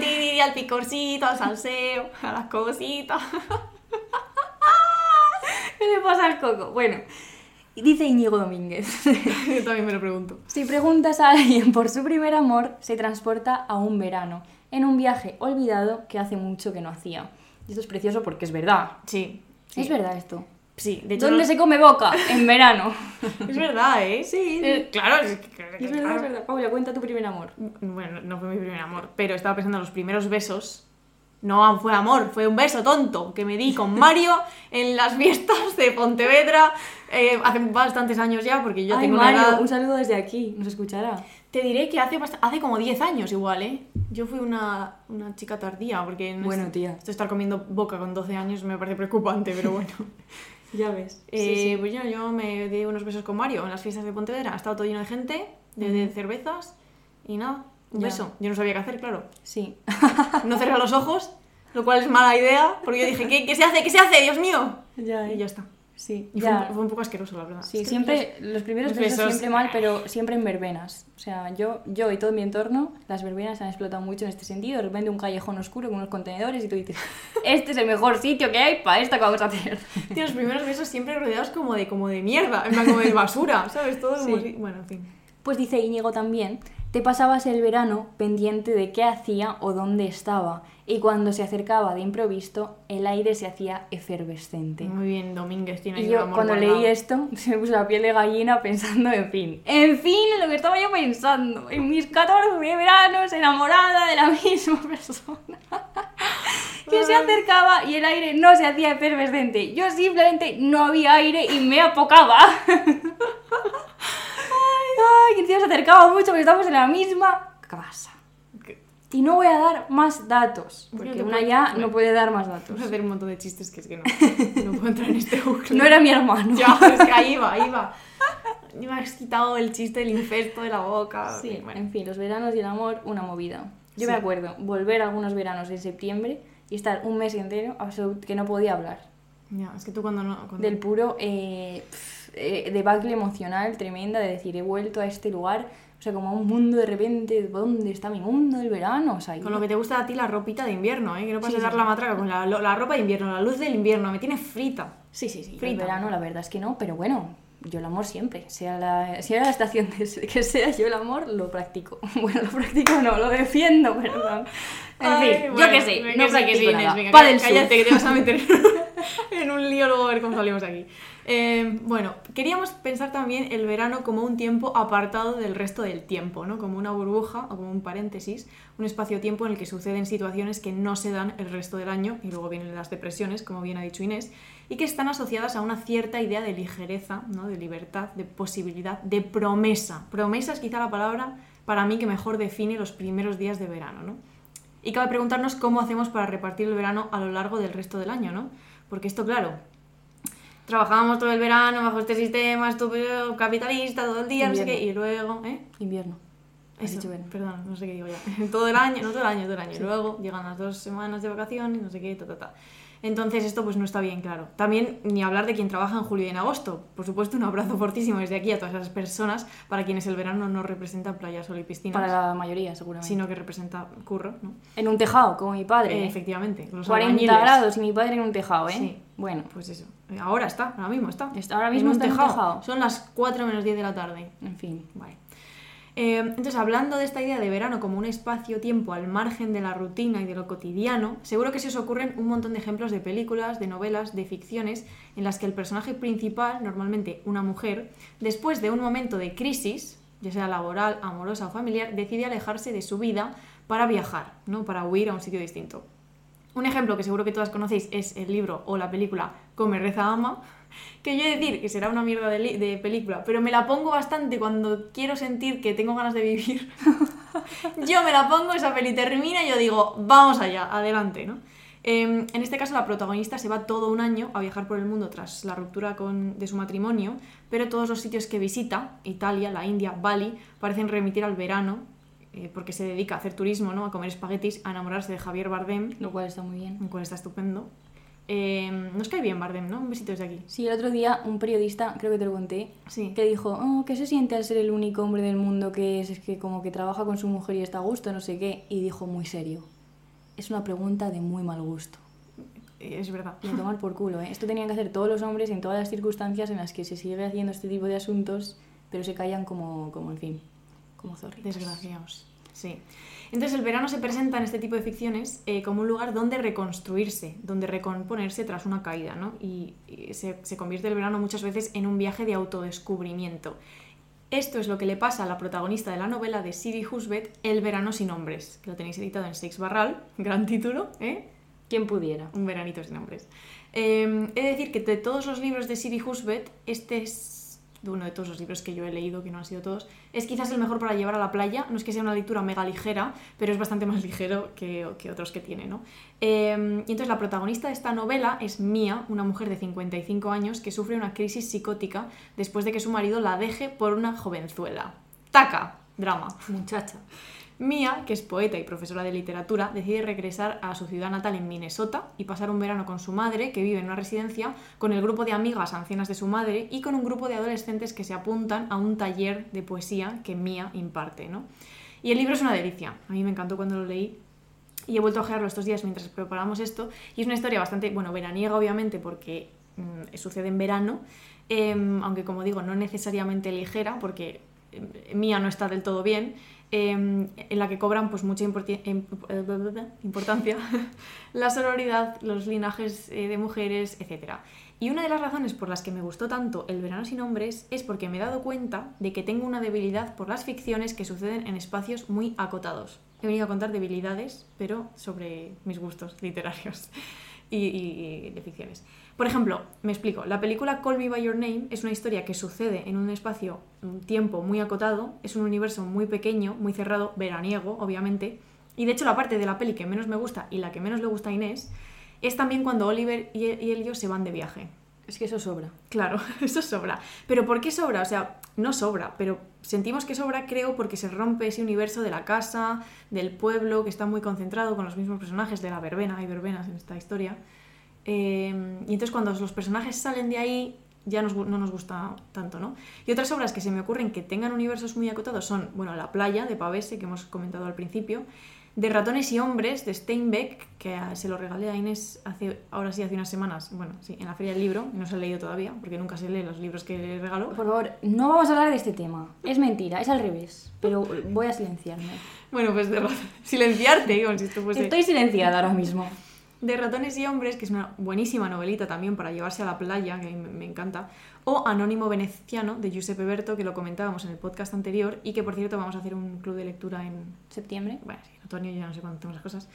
al picorcito, al salseo, a las cositas. ¿qué le pasa al coco? Bueno, dice Íñigo Domínguez. Yo también me lo pregunto. Si preguntas a alguien por su primer amor, se transporta a un verano, en un viaje olvidado que hace mucho que no hacía. Y esto es precioso porque es verdad. Sí. sí. Es verdad esto. Sí, de hecho. ¿Dónde no- se come boca? En verano. Es verdad, ¿eh? Sí, sí. Eh, claro, es, Es verdad, es verdad. Paula, cuenta tu primer amor. Bueno, no fue mi primer amor, pero estaba pensando en los primeros besos. No fue amor, fue un beso tonto que me di con Mario en las fiestas de Pontevedra eh, hace bastantes años ya, porque yo Ay, tengo Mario, una edad... un saludo desde aquí. Nos escuchará. Te diré que hace, hace como 10 años igual, ¿eh? Yo fui una, una chica tardía, porque... no Bueno, es- tía. Esto estar comiendo boca con 12 años me parece preocupante, pero bueno. Ya ves. Eh, Pues yo, yo me di unos besos con Mario en las fiestas de Pontevedra. Ha estado todo lleno de gente, de, de cervezas y nada, un Ya. beso. Yo no sabía qué hacer, claro. Sí. No cerrar los ojos, lo cual es mala idea, porque yo dije, ¿qué, qué se hace? ¿Qué se hace? Dios mío. ya, Y ya está. Sí, Y fue, ya. un, fue un poco asqueroso, la verdad. Sí, Es que siempre, los primeros los besos, besos- siempre mal, pero siempre en verbenas. O sea, yo, yo y todo mi entorno, las verbenas han explotado mucho en este sentido. De repente un callejón oscuro con unos contenedores y tú dices, este es el mejor sitio que hay para esto que vamos a hacer. Tío, los primeros besos siempre rodeados como de, como de mierda, en plan como de basura, ¿sabes? Todo como Sí. si- Bueno, en fin. Pues dice Íñigo también, te pasabas el verano pendiente de qué hacía o dónde estaba. Y cuando se acercaba de improviso, el aire se hacía efervescente. Muy bien, Domínguez tiene Y yo cuando guardado. leí esto se me puso la piel de gallina pensando, en fin, en fin, lo que estaba yo pensando, en mis 14 veranos enamorada de la misma persona que se acercaba y el aire no se hacía efervescente. Yo simplemente no había aire y me apocaba. Ay, y encima se acercaba mucho porque estamos en la misma casa. Y no voy a dar más datos, porque una puedo- ya no puede dar más datos. Vamos a hacer un montón de chistes que es que no, no puedo entrar en este bucle. No era mi hermano. Ya, es que ahí va, ahí va. Me has quitado el chiste del infesto de la boca. Sí, bueno. en fin, los veranos y el amor, una movida. Yo Sí. me acuerdo volver algunos veranos en septiembre y estar un mes entero absolut- que no podía hablar. Ya, es que tú cuando no... cuando- Del puro eh, pf, eh, debacle emocional tremenda de decir, he vuelto a este lugar, o sea, como a un mundo de repente, ¿dónde está mi mundo del verano? O sea, Con lo que te gusta a ti la ropita de invierno, ¿eh? Que no puedes Sí, dar sí. la matraca con la, la ropa de invierno, la luz del invierno, me tiene frita. Sí, sí, sí. El Frita. verano, la verdad es que no, pero bueno, yo el amor siempre. Sea la, sea la estación de, que sea yo el amor, lo practico. Bueno, lo practico no, lo defiendo, perdón. En Ay, fin, bueno, yo qué sé, no sí, Inés, nada. venga, Pa cá- del cállate, que te vas a meter en un lío luego a ver cómo salimos aquí. Eh, bueno, queríamos pensar también el verano como un tiempo apartado del resto del tiempo, ¿no? Como una burbuja o como un paréntesis, un espacio-tiempo en el que suceden situaciones que no se dan el resto del año y luego vienen las depresiones, como bien ha dicho Inés, y que están asociadas a una cierta idea de ligereza, ¿no? de libertad, de posibilidad, de promesa. Promesa es quizá la palabra para mí que mejor define los primeros días de verano, ¿no? Y cabe preguntarnos cómo hacemos para repartir el verano a lo largo del resto del año, ¿no? Porque esto, claro, trabajábamos todo el verano bajo este sistema estúpido capitalista todo el día, no sé qué, y luego, ¿eh? Invierno. Eso, dicho perdón, no sé qué digo ya. todo el año, no todo el año, todo el año. Y luego llegan las dos semanas de vacaciones, no sé qué, ta, ta, ta. Entonces esto pues no está bien claro. También ni hablar de quien trabaja en julio y en agosto. Por supuesto, un abrazo fortísimo desde aquí a todas esas personas para quienes el verano no representa playa, sol y piscinas, Para la mayoría, seguramente. sino que representa curro, ¿no? En un tejado, como mi padre. Eh, efectivamente, los 40 albañiles. grados y mi padre en un tejado, ¿eh? Sí. Bueno, Pues eso. Ahora está, ahora mismo está. Está- ahora En mismo un está en un tejado. Son las 4 menos 10 de la tarde. en fin. Vale. Eh, entonces, hablando de esta idea de verano como un espacio-tiempo al margen de la rutina y de lo cotidiano, seguro que se os ocurren un montón de ejemplos de películas, de novelas, de ficciones, en las que el personaje principal, normalmente una mujer, después de un momento de crisis, ya sea laboral, amorosa o familiar, decide alejarse de su vida para viajar, ¿no? para huir a un sitio distinto. Un ejemplo que seguro que todas conocéis es el libro o la película Come, Reza, Ama, que yo he de decir que será una mierda de, de película, pero me la pongo bastante cuando quiero sentir que tengo ganas de vivir. yo me la pongo, esa peli termina y yo digo, vamos allá, adelante, ¿no? Eh, en este caso, la protagonista se va todo un año a viajar por el mundo tras la ruptura con- de su matrimonio, pero todos los sitios que visita, Italia, la India, Bali, parecen remitir al verano, eh, porque se dedica a hacer turismo, ¿no? a comer espaguetis, a enamorarse de Javier Bardem, Lo cual está muy bien. el cual está estupendo. Eh, nos cae bien Bardem, ¿no? Un besito desde aquí. Sí, el otro día un periodista, creo que te lo conté, Sí. que dijo, oh, ¿qué se siente al ser el único hombre del mundo que es, es que como que trabaja con su mujer y está a gusto, no sé qué? Y dijo muy serio, es una pregunta de muy mal gusto. Eh, Es verdad. Y tomar por culo, ¿eh? Esto tenían que hacer todos los hombres en todas las circunstancias en las que se sigue haciendo este tipo de asuntos, pero se callan como, como en fin, como zorritos. Desgraciados. Sí. Entonces el verano se presenta en este tipo de ficciones eh, como un lugar donde reconstruirse, donde recomponerse tras una caída, ¿no? Y, y se, se convierte el verano muchas veces en un viaje de autodescubrimiento. Esto es lo que le pasa a la protagonista de la novela de Siri Husbeth, El verano sin hombres, que lo tenéis editado en Seix Barral, gran título, ¿eh? ¿Quién pudiera? Un veranito sin hombres. Eh, he de decir que de todos los libros de Siri Husbeth, este es uno de todos los libros que yo he leído, que no han sido todos, es quizás el mejor para llevar a la playa. No es que sea una lectura mega ligera, pero es bastante más ligero que, que otros que tiene, ¿no? Eh, y entonces la protagonista de esta novela es Mia, una mujer de 55 años que sufre una crisis psicótica después de que su marido la deje por una jovenzuela. ¡Taca! Drama. Muchacha. Mia, que es poeta y profesora de literatura, decide regresar a su ciudad natal en Minnesota y pasar un verano con su madre, que vive en una residencia, con el grupo de amigas ancianas de su madre y con un grupo de adolescentes que se apuntan a un taller de poesía que Mia imparte. ¿no? Y el libro es una delicia. A mí me encantó cuando lo leí y he vuelto a ojearlo estos días mientras preparamos esto. Y es una historia bastante, bueno, veraniega obviamente porque mm, sucede en verano, em, aunque como digo, no necesariamente ligera porque em, Mía no está del todo bien, em, en la que cobran pues mucha em- importancia la sororidad, los linajes eh, de mujeres, etc. Y una de las razones por las que me gustó tanto El verano sin hombres es porque me he dado cuenta de que tengo una debilidad por las ficciones que suceden en espacios muy acotados. He venido a contar debilidades, pero sobre mis gustos literarios y de ficciones. Por ejemplo, me explico, la película Call Me By Your Name es una historia que sucede en un espacio, un tiempo muy acotado, es un universo muy pequeño, muy cerrado, veraniego, obviamente, y de hecho la parte de la peli que menos me gusta y la que menos le gusta a Inés es también cuando Oliver y Elio se van de viaje. Es que eso sobra. Claro, eso sobra. Pero ¿por qué sobra? O sea, no sobra, pero sentimos que sobra, creo, porque se rompe ese universo de la casa, del pueblo, que está muy concentrado con los mismos personajes, de la verbena, hay verbenas en esta historia. Eh, y entonces cuando los personajes salen de ahí, ya nos no nos gusta tanto, ¿no? Y otras obras que se me ocurren que tengan universos muy acotados son, bueno, La playa, de Pavese, que hemos comentado al principio, de Ratones y Hombres, de Steinbeck, que se lo regalé a Inés hace, ahora sí, hace unas semanas, bueno, sí, en la Feria del Libro, no se ha leído todavía, porque nunca se lee los libros que le regalo. Por favor, no vamos a hablar de este tema. Es mentira, es al revés. Pero voy a silenciarme. Bueno, pues de silenciarte, como si esto fuese... Estoy silenciada ahora mismo. De Ratones y Hombres, que es una buenísima novelita también para llevarse a la playa, que a mí me, me encanta. O Anónimo Veneciano, de Giuseppe Berto, que lo comentábamos en el podcast anterior y que, por cierto, vamos a hacer un club de lectura en, ¿Septiembre? bueno, sí, en otoño, ya no sé cuándo hacemos las cosas,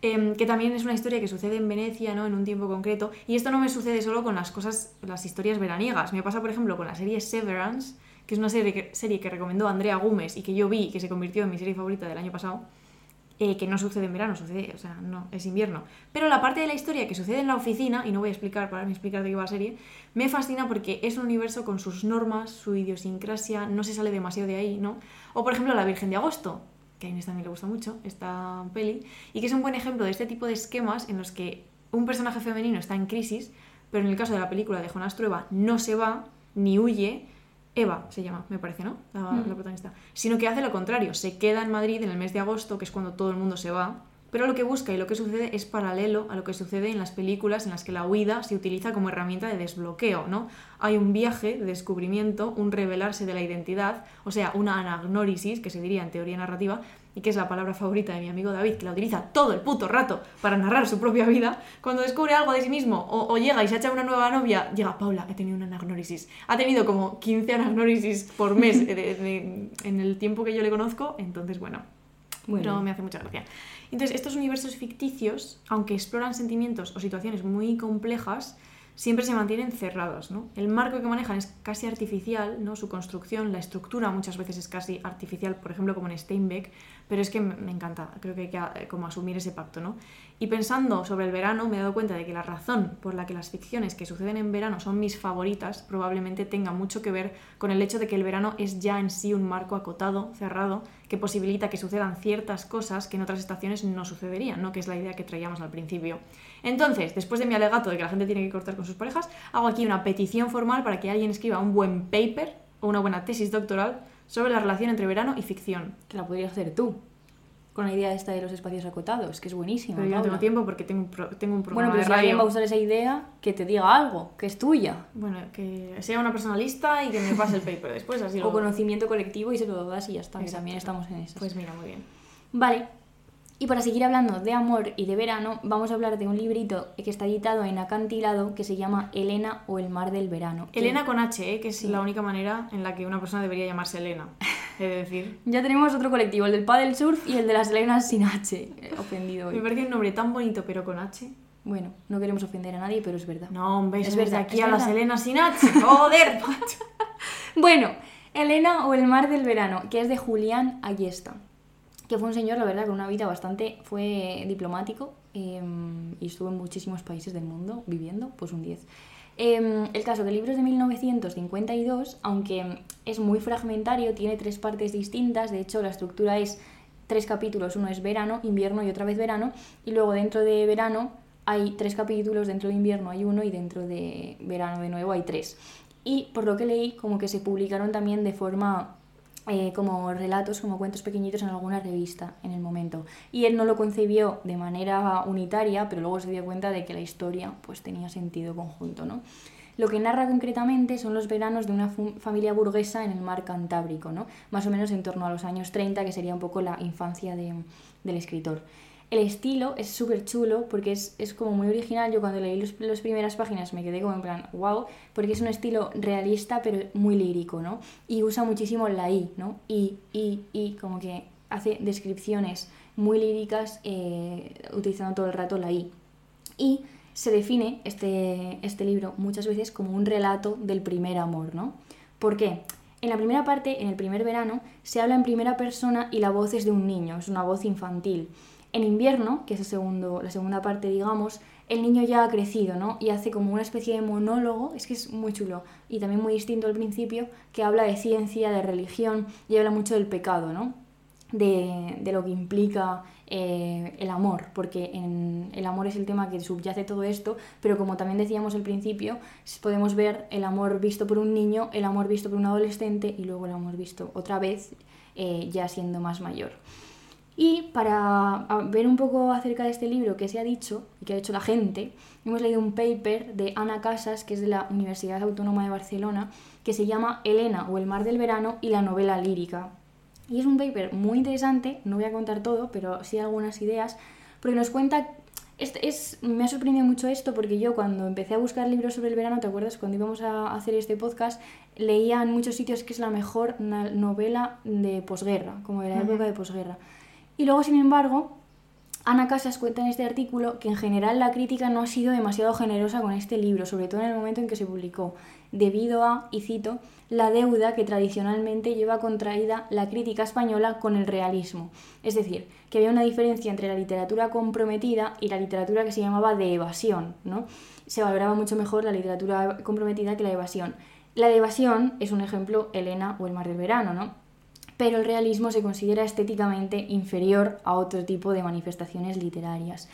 Em, que también es una historia que sucede en Venecia, ¿no? En un tiempo concreto. Y esto no me sucede solo con las cosas, las historias veraniegas. Me pasa, por ejemplo, con la serie Severance, que es una serie que, serie que recomendó Andrea Gómez y que yo vi y que se convirtió en mi serie favorita del año pasado. Eh, que no sucede en verano, sucede, o sea, no, es invierno. Pero la parte de la historia que sucede en la oficina, y no voy a explicar para explicar de qué va la serie, me fascina porque es un universo con sus normas, su idiosincrasia, no se sale demasiado de ahí, ¿no? O por ejemplo La Virgen de Agosto, que a Inés también le gusta mucho esta peli, y que es un buen ejemplo de este tipo de esquemas en los que un personaje femenino está en crisis, pero en el caso de la película de Jonás Trueba no se va ni huye, Eva se llama, me parece, ¿no? La, Mm. la protagonista. Sino que hace lo contrario, se queda en Madrid en el mes de agosto, que es cuando todo el mundo se va, pero lo que busca y lo que sucede es paralelo a lo que sucede en las películas en las que la huida se utiliza como herramienta de desbloqueo, ¿no? Hay un viaje de descubrimiento, un revelarse de la identidad, o sea, una anagnórisis, que se diría en teoría narrativa, y que es la palabra favorita de mi amigo David, que la utiliza todo el puto rato para narrar su propia vida, cuando descubre algo de sí mismo o, o llega y se echa una nueva novia, llega Paula, he tenido una anagnórisis. Ha tenido como 15 anagnórisis por mes de- de- en el tiempo que yo le conozco, entonces bueno, Bueno. pero me hace mucha gracia. Entonces, estos universos ficticios, aunque exploran sentimientos o situaciones muy complejas, siempre se mantienen cerrados, ¿no? El marco que manejan es casi artificial, ¿no? Su construcción, la estructura muchas veces es casi artificial, por ejemplo, como en Steinbeck, pero es que me encanta, creo que hay que eh, como asumir ese pacto, ¿no? Y pensando sobre el verano, me he dado cuenta de que la razón por la que las ficciones que suceden en verano son mis favoritas probablemente tenga mucho que ver con el hecho de que el verano es ya en sí un marco acotado, cerrado, que posibilita que sucedan ciertas cosas que en otras estaciones no sucederían, ¿no? que es la idea que traíamos al principio. Entonces, después de mi alegato de que la gente tiene que cortar con sus parejas, hago aquí una petición formal para que alguien escriba un buen paper o una buena tesis doctoral sobre la relación entre verano y ficción. Que la podrías hacer tú. Con la idea esta de los espacios acotados, que es buenísima. Pero yo no tengo tiempo porque tengo un, pro- tengo un programa Bueno, pero si alguien va a usar esa idea, que te diga algo, que es tuya. Bueno, que sea una persona lista y que me pase el paper después, así lo... O conocimiento colectivo y se lo das y ya está. que también estamos en eso. Pues mira, muy bien. Vale. Y para seguir hablando de amor y de verano, vamos a hablar de un librito que está editado en acantilado que se llama Elena o el mar del verano. que- Elena con H, ¿eh? que es la única manera en la que una persona debería llamarse Elena. He de decir. Ya tenemos otro colectivo, el del paddle surf y el de las Elenas sin H. Ofendido Me hoy. parece un nombre tan bonito, pero con H. Bueno, no queremos ofender a nadie, pero es verdad. No, beso Es verdad, aquí es a las. Elenas sin H. Joder. Bueno, Elena o el mar del verano, que es de Julián Ayesta, que fue un señor, la verdad, con una vida bastante, fue diplomático eh, y estuvo en muchísimos países del mundo viviendo, pues un 10. Eh, el caso que el libro es de 1952, aunque es muy fragmentario, tiene tres partes distintas, de hecho la estructura es tres capítulos, uno es verano, invierno y otra vez verano, y luego dentro de verano hay tres capítulos, dentro de invierno hay uno y dentro de verano de nuevo hay tres. Y por lo que leí, como que se publicaron también de forma eh, como relatos, como cuentos pequeñitos en alguna revista en el momento. Y él no lo concebió de manera unitaria, pero luego se dio cuenta de que la historia pues tenía sentido conjunto, ¿no? Lo que narra concretamente son los veranos de una familia burguesa en el mar Cantábrico, ¿no? Más o menos en torno a los años 30, que sería un poco la infancia de- del escritor. El estilo es súper chulo porque es, es como muy original. Yo cuando leí las primeras páginas me quedé como en plan, wow, porque es un estilo realista pero muy lírico, ¿no? Y usa muchísimo la I, ¿no? Y, y, y, como que hace descripciones muy líricas eh, utilizando todo el rato la I. Y se define este, este libro muchas veces como un relato del primer amor, ¿no? ¿Por qué? En la primera parte, en el primer verano, se habla en primera persona y la voz es de un niño, es una voz infantil. En invierno, que es el segundo, la segunda parte, digamos, el niño ya ha crecido, ¿no? Y hace como una especie de monólogo, es que es muy chulo y también muy distinto al principio, que habla de ciencia, de religión y habla mucho del pecado, ¿no? de, de lo que implica eh, el amor, porque en, el amor es el tema que subyace todo esto, pero como también decíamos al principio, podemos ver el amor visto por un niño, el amor visto por un adolescente y luego el amor visto otra vez eh, ya siendo más mayor. Y para a- ver un poco acerca de este libro que se ha dicho y que ha hecho la gente, hemos leído un paper de Ana Casas, que es de la Universidad Autónoma de Barcelona, que se llama Elena o el mar del verano y la novela lírica. Y es un paper muy interesante, no voy a contar todo, pero sí algunas ideas, porque nos cuenta... Este es, me ha sorprendido mucho esto porque yo cuando empecé a buscar libros sobre el verano, ¿te acuerdas? Cuando íbamos a hacer este podcast, leía en muchos sitios que es la mejor novela de posguerra, como de la época de posguerra. Y luego, sin embargo, Ana Casas cuenta en este artículo que en general la crítica no ha sido demasiado generosa con este libro, sobre todo en el momento en que se publicó, debido a, y cito, la deuda que tradicionalmente lleva contraída la crítica española con el realismo. Es decir, que había una diferencia entre la literatura comprometida y la literatura que se llamaba de evasión, ¿no? Se valoraba mucho mejor la literatura comprometida que la evasión. La de evasión es un ejemplo, Elena o El mar del verano, ¿no? Pero el realismo se considera estéticamente inferior a otro tipo de manifestaciones literarias.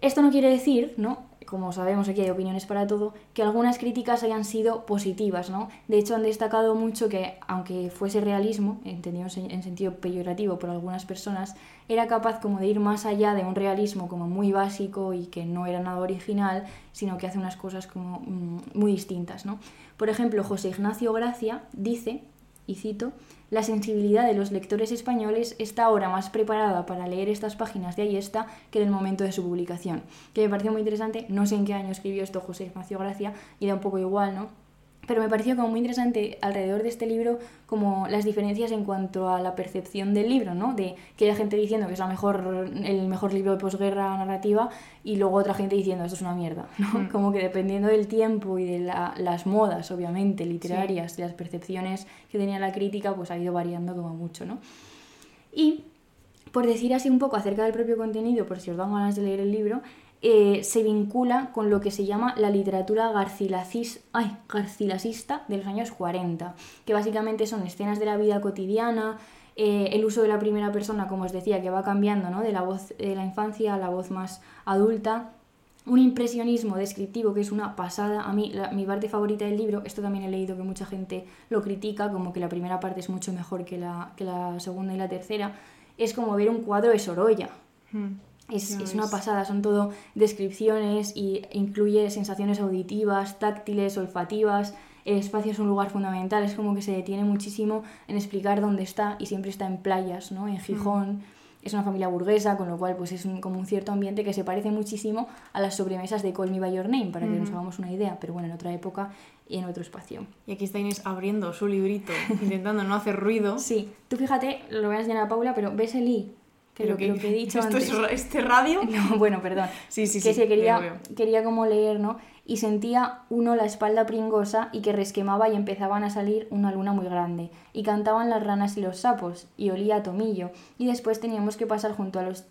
Esto no quiere decir, ¿no? como sabemos aquí hay opiniones para todo, que algunas críticas hayan sido positivas, ¿no? De hecho han destacado mucho que, aunque fuese realismo, entendido en sentido peyorativo por algunas personas, era capaz como de ir más allá de un realismo como muy básico y que no era nada original, sino que hace unas cosas como mm, muy distintas, ¿no? Por ejemplo, José Ignacio Gracia dice, y cito, la sensibilidad de los lectores españoles está ahora más preparada para leer estas páginas de ahí está que en el momento de su publicación. Que me pareció muy interesante, no sé en qué año escribió esto José Ignacio Gracia, y da un poco igual, ¿no? Pero me pareció como muy interesante alrededor de este libro como las diferencias en cuanto a la percepción del libro, ¿no? De que hay gente diciendo que es la mejor, el mejor libro de posguerra narrativa y luego otra gente diciendo esto es una mierda, ¿no? Mm. Como que dependiendo del tiempo y de las modas, obviamente, literarias, de las percepciones que tenía la crítica, pues ha ido variando como mucho, ¿no? Y por decir así un poco acerca del propio contenido, por si os dan ganas de leer el libro, eh, se vincula con lo que se llama la literatura garcilasista de los años 40, que básicamente son escenas de la vida cotidiana, eh, el uso de la primera persona, como os decía, que va cambiando ¿no? de la voz de la infancia a la voz más adulta, un impresionismo descriptivo que es una pasada. A mí, mi parte favorita del libro, esto también he leído que mucha gente lo critica, como que la primera parte es mucho mejor que la, que la segunda y la tercera, es como ver un cuadro de Sorolla. Hmm. Es, una pasada, son todo descripciones y incluye sensaciones auditivas, táctiles, olfativas. El espacio es un lugar fundamental, es como que se detiene muchísimo en explicar dónde está y siempre está en playas, ¿no? En Gijón. Mm. Es una familia burguesa, con lo cual pues es como un cierto ambiente que se parece muchísimo a las sobremesas de Call Me By Your Name, para que nos hagamos una idea, pero bueno, en otra época y en otro espacio. Y aquí está Inés abriendo su librito, intentando no hacer ruido. Sí, tú fíjate, lo voy a enseñar a Paula, pero ves el I que, lo que he dicho ¿esto Es este radio? No, bueno, perdón. Sí, sí, que sí. quería, quería como leer, ¿no? Y sentía uno la espalda pringosa y que resquemaba y empezaban a salir una luna muy grande. Y cantaban las ranas y los sapos y olía a tomillo. Y después teníamos que pasar junto a los,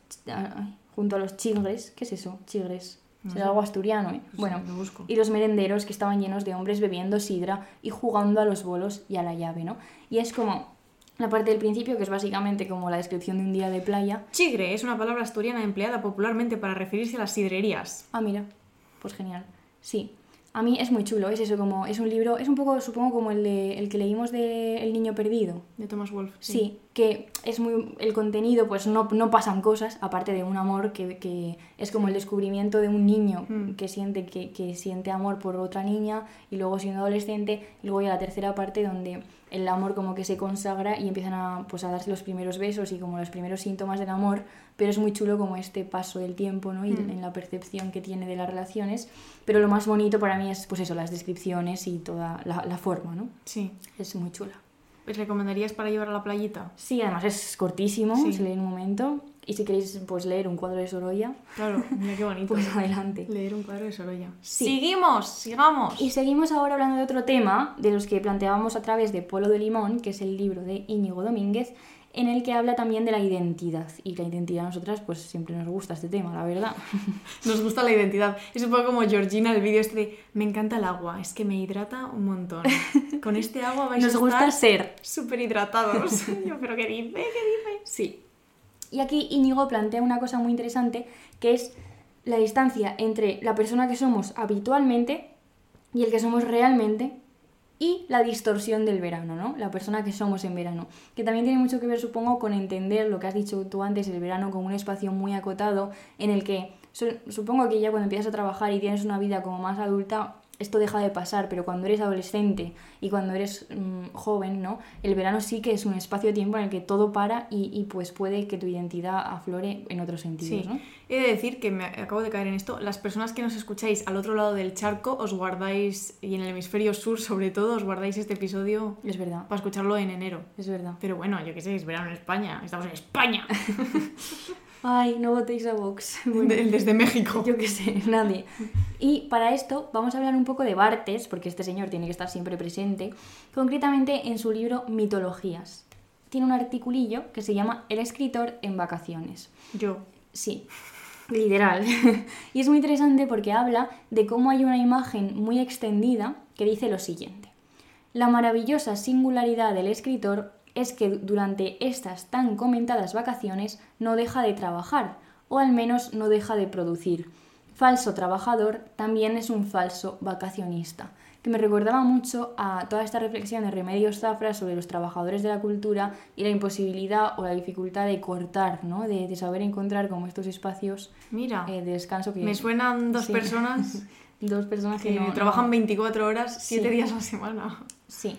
junto a los chigres. ¿Qué es eso? Chigres. Será algo asturiano, ¿eh? Pues bueno, y los merenderos que estaban llenos de hombres bebiendo sidra y jugando a los bolos y a la llave, ¿no? Y es como, la parte del principio, que es básicamente como la descripción de un día de playa. Chigre es una palabra asturiana empleada popularmente para referirse a las sidrerías. Ah, mira, pues genial. Sí, a mí es muy chulo, es eso, como es un libro, es un poco, supongo, como el, de, el que leímos de El niño perdido. De Thomas Wolfe. Sí. que es muy, el contenido, pues no, no pasan cosas, aparte de un amor que, que es como el descubrimiento de un niño mm. que, siente, que, que, siente amor por otra niña y luego siendo adolescente, y luego ya la tercera parte donde el amor como que se consagra y empiezan a, pues, a darse los primeros besos y como los primeros síntomas del amor, pero es muy chulo como este paso del tiempo ¿no? y Mm. en la percepción que tiene de las relaciones, pero lo más bonito para mí es pues eso, las descripciones y toda la, la forma, ¿no? Sí. Es muy chula. ¿Recomendarías para llevar a la playita? Sí, además es cortísimo, Sí. se lee en un momento. Y si queréis pues leer un cuadro de Sorolla, Claro, mira qué bonito. pues adelante. Leer un cuadro de Sorolla. Sí. Seguimos, sigamos. Y seguimos ahora hablando de otro tema, de los que planteábamos a través de Polo de Limón, que es el libro de Íñigo Domínguez, en el que habla también de la identidad. Y la identidad a nosotras pues siempre nos gusta este tema, la verdad. Nos gusta la identidad. Es un poco como Georgina, el vídeo este de me encanta el agua, es que me hidrata un montón. Con este agua vais Nos a gusta estar ser. súper hidratados. Yo, pero ¿qué dice? ¿Qué dice? Sí. Y aquí Íñigo plantea una cosa muy interesante, que es la distancia entre la persona que somos habitualmente y el que somos realmente y la distorsión del verano, ¿no? La persona que somos en verano. Que también tiene mucho que ver, supongo, con entender lo que has dicho tú antes, el verano como un espacio muy acotado en el que su- supongo que ya cuando empiezas a trabajar y tienes una vida como más adulta, esto deja de pasar, pero cuando eres adolescente y cuando eres mm, joven, ¿no? El verano sí que es un espacio-tiempo en el que todo para y, y, pues puede que tu identidad aflore en otros sentidos, Sí. ¿no? He de decir que me acabo de caer en esto. Las personas que nos escucháis al otro lado del charco, os guardáis, y en el hemisferio sur sobre todo, os guardáis este episodio Es verdad, para escucharlo en enero. es verdad. Pero bueno, yo qué sé, es verano en España. Estamos en España. Ay, no votéis a Vox. Bueno. De- desde México. Yo qué sé, nadie. Y para esto vamos a hablar un poco de Bartes, porque este señor tiene que estar siempre presente, concretamente en su libro Mitologías. Tiene un articulillo que se llama El escritor en vacaciones. Yo. Sí, literal. y es muy interesante porque habla de cómo hay una imagen muy extendida que dice lo siguiente. La maravillosa singularidad del escritor es que durante estas tan comentadas vacaciones no deja de trabajar, o al menos no deja de producir. falso trabajador también es un falso vacacionista, que me recordaba mucho a toda esta reflexión de Remedios Zafra sobre los trabajadores de la cultura y la imposibilidad o la dificultad de cortar, ¿no? de, de saber encontrar como estos espacios Mira, eh, de descanso que me suenan dos Sí. personas dos personas que, que no- trabajan no- 24 horas, 7 Sí. días a la semana. Sí.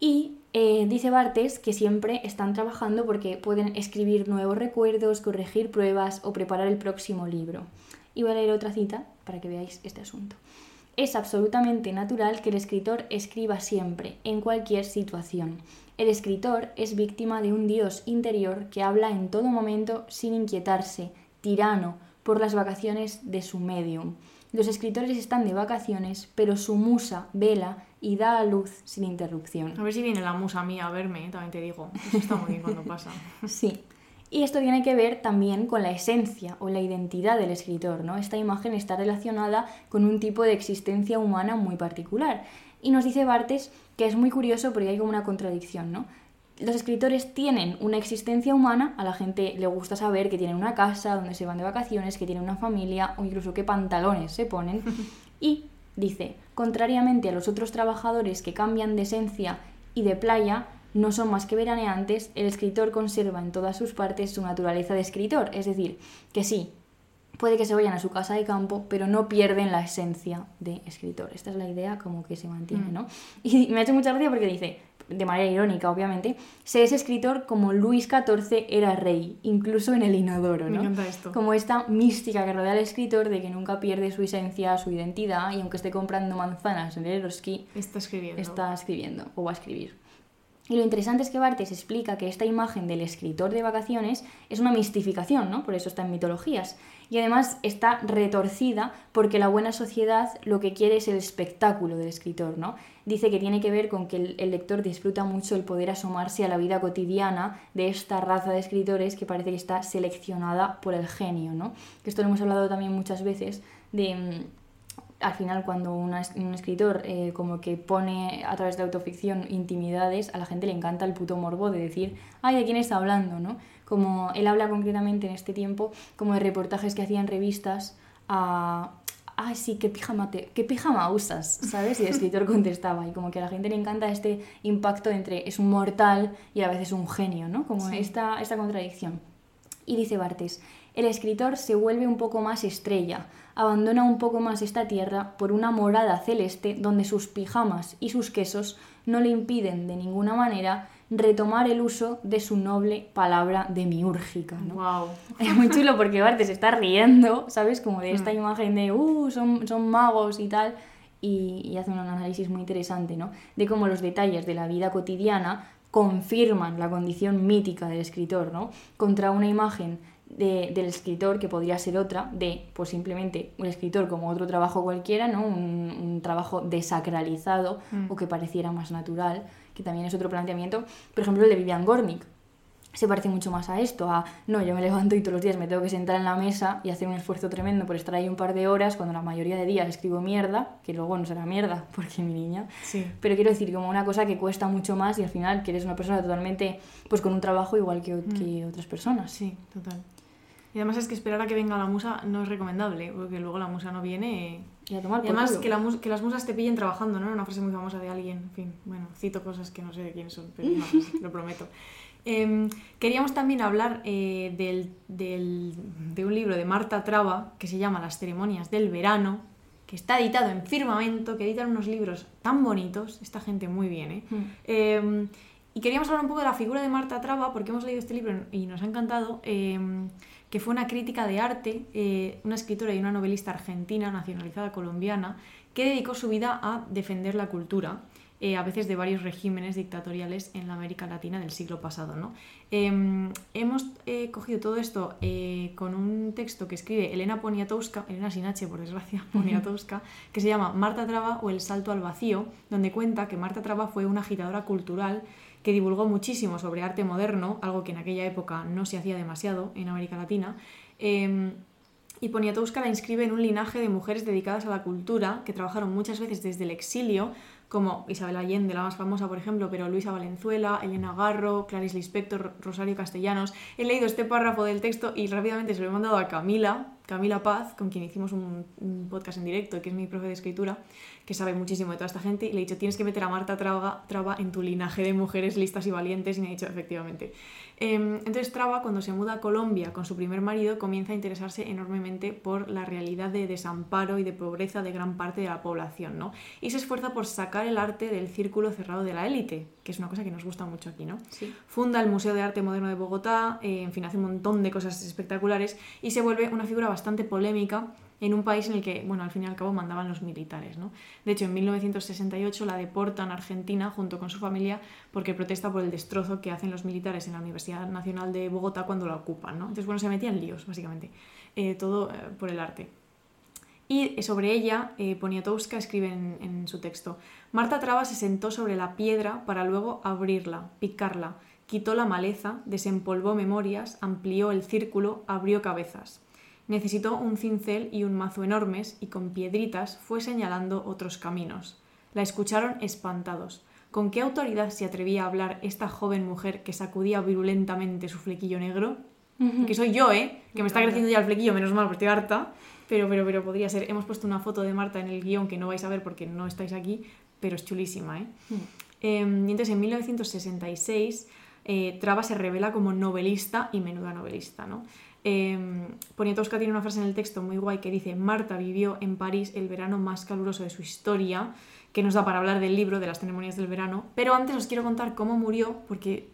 Y eh, dice Bartes que siempre están trabajando porque pueden escribir nuevos recuerdos, corregir pruebas o preparar el próximo libro. Y voy a leer otra cita para que veáis este asunto. Es absolutamente natural que el escritor escriba siempre, en cualquier situación. El escritor es víctima de un dios interior que habla en todo momento sin inquietarse, tirano, por las vacaciones de su medium. Los escritores están de vacaciones, pero su musa vela y da a luz sin interrupción. A ver si viene la musa mía a verme, ¿eh? también te digo. Eso está muy bien cuando pasa. Sí. Y esto tiene que ver también con la esencia o la identidad del escritor, ¿no? Esta imagen está relacionada con un tipo de existencia humana muy particular. Y nos dice Bartes que es muy curioso porque hay como una contradicción, ¿no? Los escritores tienen una existencia humana, a la gente le gusta saber que tienen una casa, donde se van de vacaciones, que tienen una familia o incluso qué pantalones se ponen. Y dice, contrariamente a los otros trabajadores que cambian de esencia y de playa, no son más que veraneantes, el escritor conserva en todas sus partes su naturaleza de escritor, es decir, que sí, puede que se vayan a su casa de campo, pero no pierden la esencia de escritor. Esta es la idea como que se mantiene, ¿no? Y me ha hecho mucha gracia porque dice, de manera irónica, obviamente, se es escritor como Luis XIV era rey, incluso en el inodoro, Me ¿no? encanta esto. Como esta mística que rodea al escritor de que nunca pierde su esencia, su identidad, y aunque esté comprando manzanas en el Eroski, Está escribiendo. está escribiendo o va a escribir. Y lo interesante es que Bartes explica que esta imagen del escritor de vacaciones es una mistificación, ¿no? Por eso está en mitologías. Y además está retorcida porque la buena sociedad lo que quiere es el espectáculo del escritor, ¿no? Dice que tiene que ver con que el, lector disfruta mucho el poder asomarse a la vida cotidiana de esta raza de escritores que parece que está seleccionada por el genio, ¿no? Que esto lo hemos hablado también muchas veces de... mm, al final cuando un escritor eh, como que pone a través de autoficción intimidades, a la gente le encanta el puto morbo de decir, ay, ¿de quién está hablando? ¿no? Como él habla concretamente en este tiempo como de reportajes que hacía en revistas a... Ay, sí, ¿qué pijama, te, ¿qué pijama usas? ¿Sabes? Y el escritor contestaba. Y como que a la gente le encanta este impacto entre es un mortal y a la vez es un genio, ¿no? Como Sí. esta, esta contradicción. Y dice Bartes, el escritor se vuelve un poco más estrella, abandona un poco más esta tierra por una morada celeste donde sus pijamas y sus quesos no le impiden de ninguna manera retomar el uso de su noble palabra demiúrgica. ¿no? Wow. Es muy chulo porque Bartes se está riendo, ¿sabes? Como de esta imagen de, uh, son, son magos y tal. Y, y hace un análisis muy interesante, ¿no? De cómo los detalles de la vida cotidiana confirman la condición mítica del escritor, ¿no? Contra una imagen de- del escritor que podría ser otra, de, pues simplemente un escritor como otro trabajo cualquiera, ¿no? Un, un trabajo desacralizado Mm. o que pareciera más natural, que también es otro planteamiento. Por ejemplo, el de Vivian Gornick, se parece mucho más a esto, a no, yo me levanto y todos los días me tengo que sentar en la mesa y hacer un esfuerzo tremendo por estar ahí un par de horas cuando la mayoría de días escribo mierda, que luego no será mierda, porque mi niña. Sí. Pero quiero decir, como una cosa que cuesta mucho más y al final que eres una persona totalmente, pues con un trabajo igual que, o- que otras personas. Sí, total. Y además es que esperar a que venga la musa no es recomendable, porque luego la musa no viene. Y a tomar Y además que, la que las musas te pillen trabajando, ¿no? Una frase muy famosa de alguien. En fin, bueno, cito cosas que no sé de quién son, pero frase, lo prometo. Em, queríamos también hablar eh, del, del- de un libro de Marta Traba que se llama Las ceremonias del verano, que está editado en Firmamento, que editan unos libros tan bonitos, esta gente muy bien, ¿eh? Mm. Eh, y queríamos hablar un poco de la figura de Marta Traba, porque hemos leído este libro y nos ha encantado, eh, que fue una crítica de arte, eh, una escritora y una novelista argentina, nacionalizada colombiana, que dedicó su vida a defender la cultura, eh, a veces de varios regímenes dictatoriales en la América Latina del siglo pasado. ¿no? Eh, hemos eh, cogido todo esto con un texto que escribe Elena Poniatowska, Elena sin H, por desgracia, Poniatowska, que se llama Marta Traba o El salto al vacío, donde cuenta que Marta Traba fue una agitadora cultural que divulgó muchísimo sobre arte moderno, algo que en aquella época no se hacía demasiado en América Latina. Eh, y Poniatowska la inscribe en un linaje de mujeres dedicadas a la cultura que trabajaron muchas veces desde el exilio, como Isabel Allende, la más famosa, por ejemplo, pero Luisa Valenzuela, Elena Garro, Clarice Lispector, Rosario Castellanos. He leído este párrafo del texto y rápidamente se lo he mandado a Camila, Camila Paz, con quien hicimos un, podcast en directo, que es mi profe de escritura, que sabe muchísimo de toda esta gente, y le he dicho, tienes que meter a Marta Traba, Traba en tu linaje de mujeres listas y valientes, y me ha dicho, efectivamente. Em, entonces Traba, cuando se muda a Colombia con su primer marido, comienza a interesarse enormemente por la realidad de desamparo y de pobreza de gran parte de la población, ¿no? Y se esfuerza por sacar el arte del círculo cerrado de la élite, que es una cosa que nos gusta mucho aquí, ¿no? Sí. Funda el Museo de Arte Moderno de Bogotá, eh, en fin, hace un montón de cosas espectaculares y se vuelve una figura bastante polémica en un país en el que, bueno, al fin y al cabo mandaban los militares, ¿no? De hecho, en 1968 la deportan a Argentina junto con su familia porque protesta por el destrozo que hacen los militares en la Universidad Nacional de Bogotá cuando la ocupan, ¿no? Entonces, bueno, se metían líos, básicamente. Eh, todo eh, por el arte. Y sobre ella, eh, Poniatowska escribe en, en su texto, Marta Traba se sentó sobre la piedra para luego abrirla, picarla, quitó la maleza, desempolvó memorias, amplió el círculo, abrió cabezas. Necesitó un cincel y un mazo enormes y con piedritas fue señalando otros caminos. La escucharon espantados. ¿Con qué autoridad se atrevía a hablar esta joven mujer que sacudía virulentamente su flequillo negro? Que soy yo, ¿eh? Que me está creciendo ya el flequillo, menos mal, porque estoy harta. Pero, pero, pero podría ser. Hemos puesto una foto de Marta en el guion que no vais a ver porque no estáis aquí, pero es chulísima, ¿eh? Eh, y entonces en 1966 eh, Traba se revela como novelista y menuda novelista, ¿no? Eh, Poniatowska tiene una frase en el texto muy guay que dice Marta vivió en París el verano más caluroso de su historia, que nos da para hablar del libro, de las ceremonias del verano, pero antes os quiero contar cómo murió, porque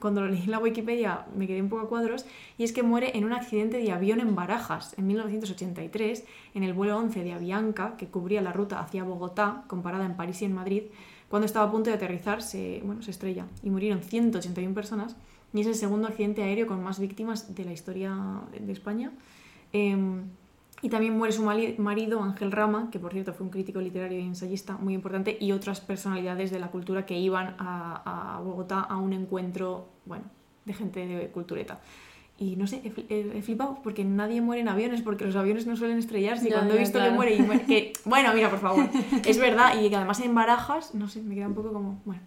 cuando lo leí en la Wikipedia me quedé un poco a cuadros, y es que muere en un accidente de avión en Barajas en 1983, en el vuelo 11 de Avianca, que cubría la ruta hacia Bogotá, comparada en París y en Madrid, cuando estaba a punto de aterrizar se, bueno, se estrella y murieron 181 personas y es el segundo accidente aéreo con más víctimas de la historia de España. Eh, y también muere su marido, Ángel Rama, que por cierto fue un crítico literario y ensayista muy importante, y otras personalidades de la cultura que iban a, a Bogotá a un encuentro, bueno, de gente de cultureta. Y no sé, he, fli- he- he flipado porque nadie muere en aviones, porque los aviones no suelen estrellarse. Y Ya, cuando he ya, visto claro. que muere y muere- que, bueno, mira, por favor, es verdad. Y que además en barajas, no sé, me queda un poco como, bueno.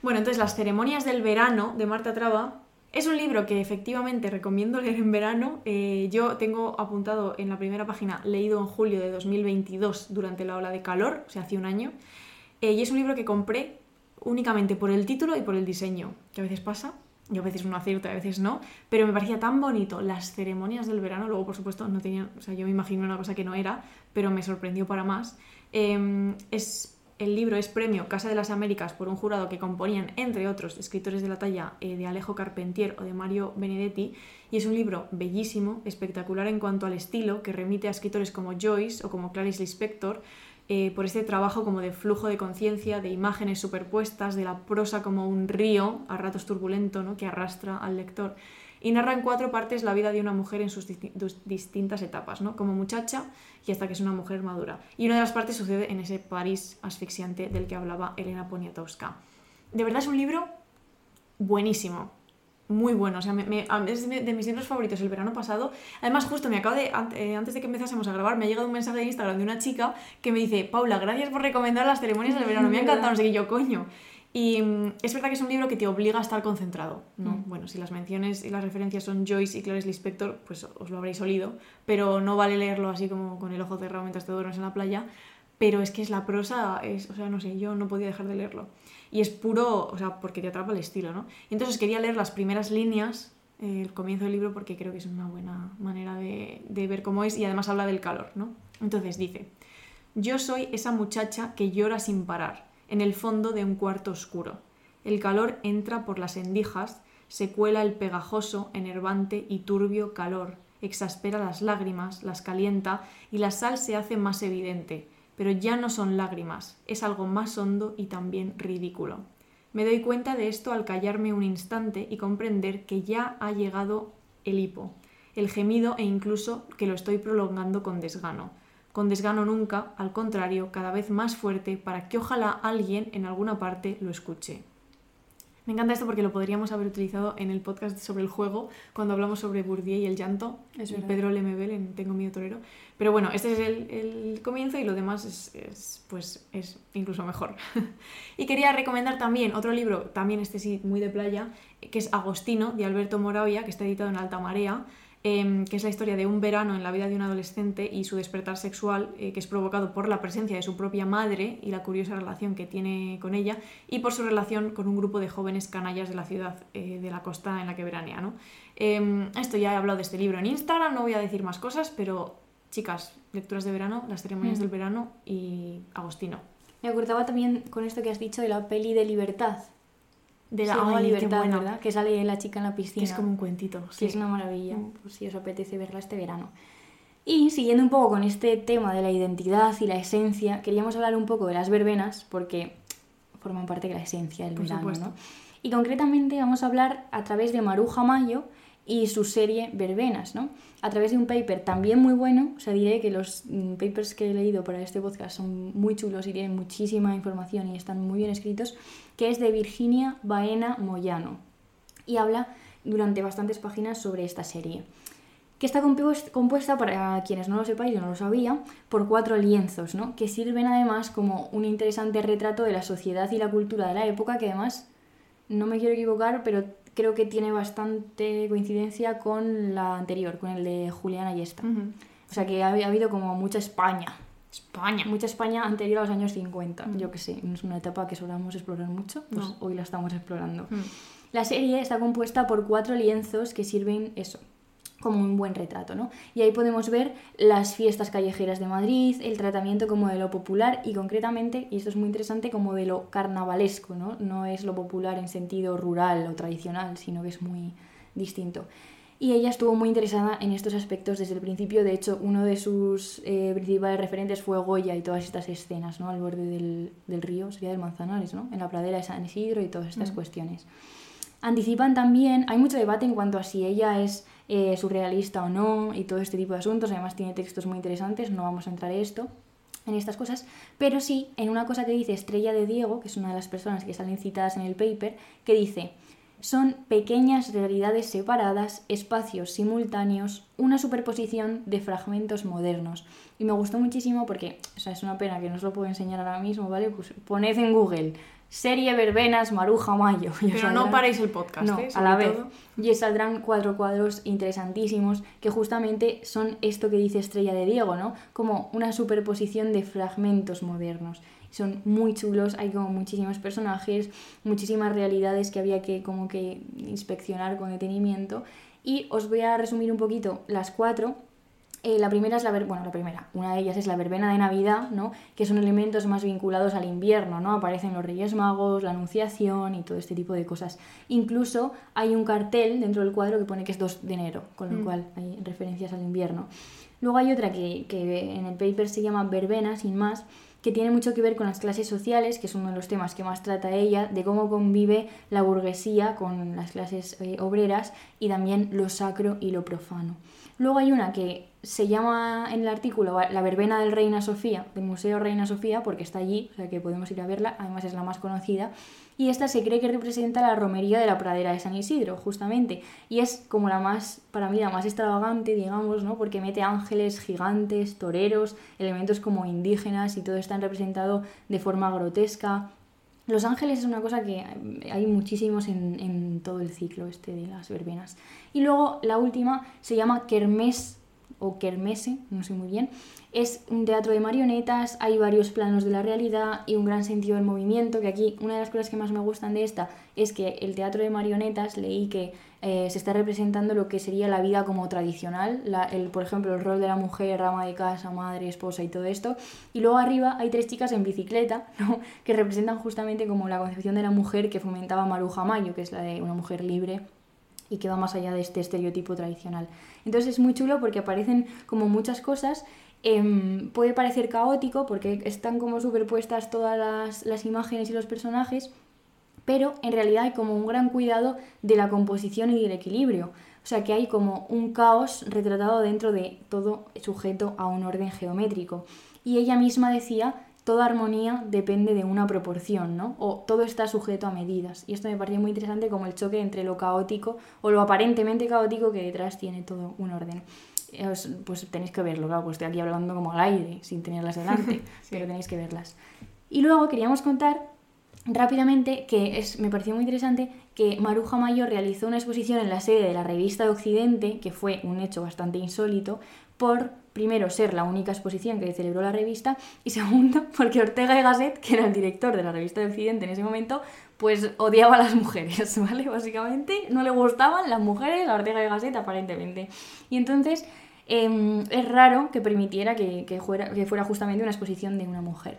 Bueno, entonces Las ceremonias del verano de Marta Traba es un libro que efectivamente recomiendo leer en verano. Eh, yo tengo apuntado en la primera página, leído en julio de 2022 durante la ola de calor, o sea, hace un año. Eh, y es un libro que compré únicamente por el título y por el diseño, que a veces pasa. Y a veces uno acierta, a veces no, pero me parecía tan bonito las ceremonias del verano. Luego, por supuesto, no tenía, o sea, yo me imaginé una cosa que no era, pero me sorprendió para más. Eh, es, el libro es premio Casa de las Américas por un jurado que componían, entre otros, escritores de la talla eh, de Alejo Carpentier o de Mario Benedetti, y es un libro bellísimo, espectacular en cuanto al estilo, que remite a escritores como Joyce o como Clarice Lispector, eh, por este trabajo como de flujo de conciencia, de imágenes superpuestas, de la prosa como un río, a ratos turbulento, ¿no? que arrastra al lector. Y narra en cuatro partes la vida de una mujer en sus disti- distintas etapas, ¿no? como muchacha y hasta que es una mujer madura. Y una de las partes sucede en ese París asfixiante del que hablaba Elena Poniatowska. De verdad es un libro buenísimo. Muy bueno, o sea, me- es de mis libros favoritos el verano pasado. Además, justo me acabo de, eh, antes de que empezásemos a grabar, me ha llegado un mensaje de Instagram de una chica que me dice, Paula, gracias por recomendar las ceremonias del verano, me ha encantado, no sé qué, yo, coño. Y mm, es verdad que es un libro que te obliga a estar concentrado, ¿no? Mm. Bueno, si las menciones y las referencias son Joyce y Clarice Lispector, pues os lo habréis olido, pero no vale leerlo así como con el ojo cerrado mientras te duermes en la playa, pero es que es la prosa, es, o sea, no sé, yo no podía dejar de leerlo. Y es puro, o sea, porque te atrapa el estilo, ¿no? Y entonces quería leer las primeras líneas, eh, el comienzo del libro, porque creo que es una buena manera de, de ver cómo es y además habla del calor, ¿no? Entonces dice, yo soy esa muchacha que llora sin parar, en el fondo de un cuarto oscuro. El calor entra por las endijas, se cuela el pegajoso, enervante y turbio calor, exaspera las lágrimas, las calienta y la sal se hace más evidente, pero ya no son lágrimas, es algo más hondo y también ridículo. Me doy cuenta de esto al callarme un instante y comprender que ya ha llegado el hipo, el gemido e incluso que lo estoy prolongando con desgano. Con desgano nunca, al contrario, cada vez más fuerte para que ojalá alguien en alguna parte lo escuche. Me encanta esto porque lo podríamos haber utilizado en el podcast sobre el juego, cuando hablamos sobre Bourdieu y el llanto, Es y. Pedro Lemebel en Tengo miedo torero. Pero bueno, este es el, el comienzo y lo demás es, es, pues, es incluso mejor. y quería recomendar también otro libro, también este sí muy de playa, que es Agostino, de Alberto Moravia, que está editado en Alta Marea. Em, que es la historia de un verano en la vida de un adolescente y su despertar sexual, eh, que es provocado por la presencia de su propia madre y la curiosa relación que tiene con ella, y por su relación con un grupo de jóvenes canallas de la ciudad eh, de la costa en la que veranea. ¿no? Em, esto ya he hablado de este libro en Instagram, no voy a decir más cosas, pero chicas, lecturas de verano, las ceremonias Mm. del verano y Agostino. Me acordaba también con esto que has dicho de la peli de Libertad. De la qué Libertad, buena. ¿verdad? Que sale la chica en la Que piscina. es como un cuentito. Sí. es una maravilla, Mm. pues si os apetece verla este verano. Y siguiendo un poco con este tema de la identidad y la esencia, queríamos hablar un poco de las verbenas, porque forman parte de la esencia del Por verano. ¿no? Y concretamente vamos a hablar a través de Maruja Mayo y su serie Verbenas, ¿no? A través de un paper también muy bueno, o sea, diré que los mm, papers que he leído para este podcast son muy chulos y tienen muchísima información y están muy bien escritos, que es de Virginia Baena Moyano y habla durante bastantes páginas sobre esta serie. Que está compues- compuesta, para quienes no lo sepáis, yo no lo sabía, por cuatro lienzos, ¿no? que sirven además como un interesante retrato de la sociedad y la cultura de la época, que además, no me quiero equivocar, pero creo que tiene bastante coincidencia con la anterior, con el de Julián Ayesta. Ujú. O sea que ha, ha habido como mucha España, España. mucha España anterior a los años 50. Yo que sé, es una etapa que solamos explorar mucho, pues No. hoy la estamos explorando. La serie está compuesta por cuatro lienzos que sirven eso, como un buen retrato, ¿no? Y ahí podemos ver las fiestas callejeras de Madrid, el tratamiento como de lo popular y concretamente, y esto es muy interesante, como de lo carnavalesco, ¿no? No es lo popular en sentido rural o tradicional, sino que es muy distinto. Y ella estuvo muy interesada en estos aspectos desde el principio. De hecho, uno de sus eh, principales referentes fue Goya y todas estas escenas, ¿no? Al borde del, del río, sería del Manzanares, ¿no? En la pradera de San Isidro y todas estas cuestiones. Anticipan también, hay mucho debate en cuanto a si ella es eh, surrealista o no y todo este tipo de asuntos. Además tiene textos muy interesantes, no vamos a entrar en esto en estas cosas, pero sí en una cosa que dice Estrella de Diego, que es una de las personas que salen citadas en el paper, que dice, son pequeñas realidades separadas, espacios simultáneos, una superposición de fragmentos modernos. Y me gustó muchísimo porque, o sea, es una pena que no os lo puedo enseñar ahora mismo, ¿vale? Pues poned en Google serie Verbenas Maruja Mayo. y Pero no paréis el podcast, no, ¿eh? a la vez. todo. Y os saldrán cuatro cuadros interesantísimos que justamente son esto que dice Estrella de Diego, ¿no? Como una superposición de fragmentos modernos. Son muy chulos, hay como muchísimos personajes, muchísimas realidades que había que como que inspeccionar con detenimiento. Y os voy a resumir un poquito las cuatro. Eh, la primera es la ver- bueno, la primera, una de ellas es la verbena de Navidad, ¿no? Que son elementos más vinculados al invierno, ¿no? Aparecen los Reyes Magos, la Anunciación y todo este tipo de cosas. Incluso hay un cartel dentro del cuadro que pone que es 2 de enero, con lo Mm. cual hay referencias al invierno. Luego hay otra que, que en el paper se llama verbena, sin más, que tiene mucho que ver con las clases sociales, que es uno de los temas que más trata ella, de cómo convive la burguesía con las clases eh, obreras y también lo sacro y lo profano. Luego hay una que se llama en el artículo La verbena del Reina Sofía, del Museo Reina Sofía, porque está allí, o sea que podemos ir a verla, además es la más conocida, y esta se cree que representa la romería de la pradera de San Isidro, justamente, y es como la más, para mí, la más extravagante, digamos, ¿no? Porque mete ángeles, gigantes, toreros, elementos como indígenas y todo está representado de forma grotesca. Los ángeles es una cosa que hay muchísimos en, todo el ciclo este de las verbenas. Y luego la última se llama Kermés o Kermese, no sé muy bien. Es un teatro de marionetas, hay varios planos de la realidad y un gran sentido del movimiento, que aquí una de las cosas que más me gustan de esta es que el teatro de marionetas leí que eh, se está representando lo que sería la vida como tradicional, el, por ejemplo el rol de la mujer, ama de casa, madre, esposa y todo esto. Y luego arriba hay tres chicas en bicicleta, que representan justamente como la concepción de la mujer que fomentaba Maruja Mayo, que es la de una mujer libre y que va más allá de este estereotipo tradicional. Entonces es muy chulo porque aparecen como muchas cosas. em, puede parecer caótico porque están como superpuestas todas las, las imágenes y los personajes, pero en realidad hay como un gran cuidado de la composición y del equilibrio. O sea que hay como un caos retratado dentro de todo sujeto a un orden geométrico. Y ella misma decía, toda armonía depende de una proporción, ¿no? O todo está sujeto a medidas. Y esto me pareció muy interesante como el choque entre lo caótico o lo aparentemente caótico que detrás tiene todo un orden. Eh, os- Pues tenéis que verlo, claro, pues estoy aquí hablando como al aire, sin tenerlas delante, pero tenéis que verlas. Y luego queríamos contar rápidamente que es, me pareció muy interesante que Maruja Mayo realizó una exposición en la sede de la revista de Occidente, que fue un hecho bastante insólito, por primero ser la única exposición que celebró la revista y segundo porque Ortega y Gasset, que era el director de la revista de Occidente en ese momento, pues odiaba a las mujeres, ¿vale? Básicamente no le gustaban las mujeres a Ortega y Gasset aparentemente. Y entonces em, es raro que permitiera que, que fuera, que fuera justamente una exposición de una mujer.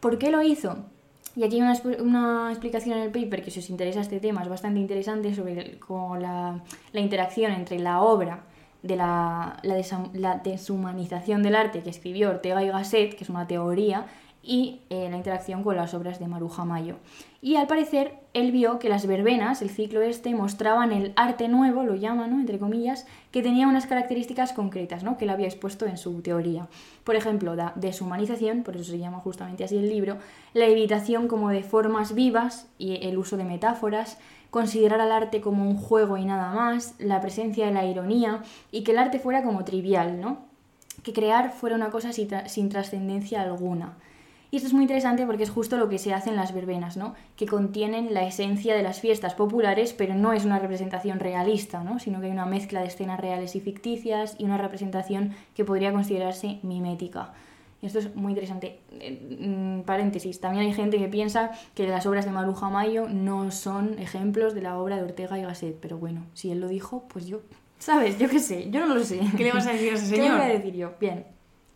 ¿Por qué lo hizo? Y aquí hay una, una explicación en el paper que si os interesa este tema es bastante interesante sobre el- la, la interacción entre la obra de la, la deshumanización del arte que escribió Ortega y Gasset, que es una teoría, y eh, la interacción con las obras de Maruja Mayo. Y al parecer él vio que las verbenas, el ciclo este, mostraban el arte nuevo, lo llama, ¿no? entre comillas, que tenía unas características concretas, ¿no? que él había expuesto en su teoría. Por ejemplo, la deshumanización, por eso se llama justamente así el libro, la evitación como de formas vivas y el uso de metáforas, considerar al arte como un juego y nada más, la presencia de la ironía y que el arte fuera como trivial, ¿no? Que crear fuera una cosa sin trascendencia alguna. Y esto es muy interesante porque es justo lo que se hace en las verbenas, ¿no? Que contienen la esencia de las fiestas populares, pero no es una representación realista, ¿no? Sino que hay una mezcla de escenas reales y ficticias y una representación que podría considerarse mimética. Y esto es muy interesante. Eh, mm, paréntesis, también hay gente que piensa que las obras de Maruja Mayo no son ejemplos de la obra de Ortega y Gasset, pero bueno, si él lo dijo, pues yo, ¿sabes? Yo qué sé, yo no lo sé. ¿Qué le vas a decir a ese ¿Qué le señor? voy a decir yo? Bien.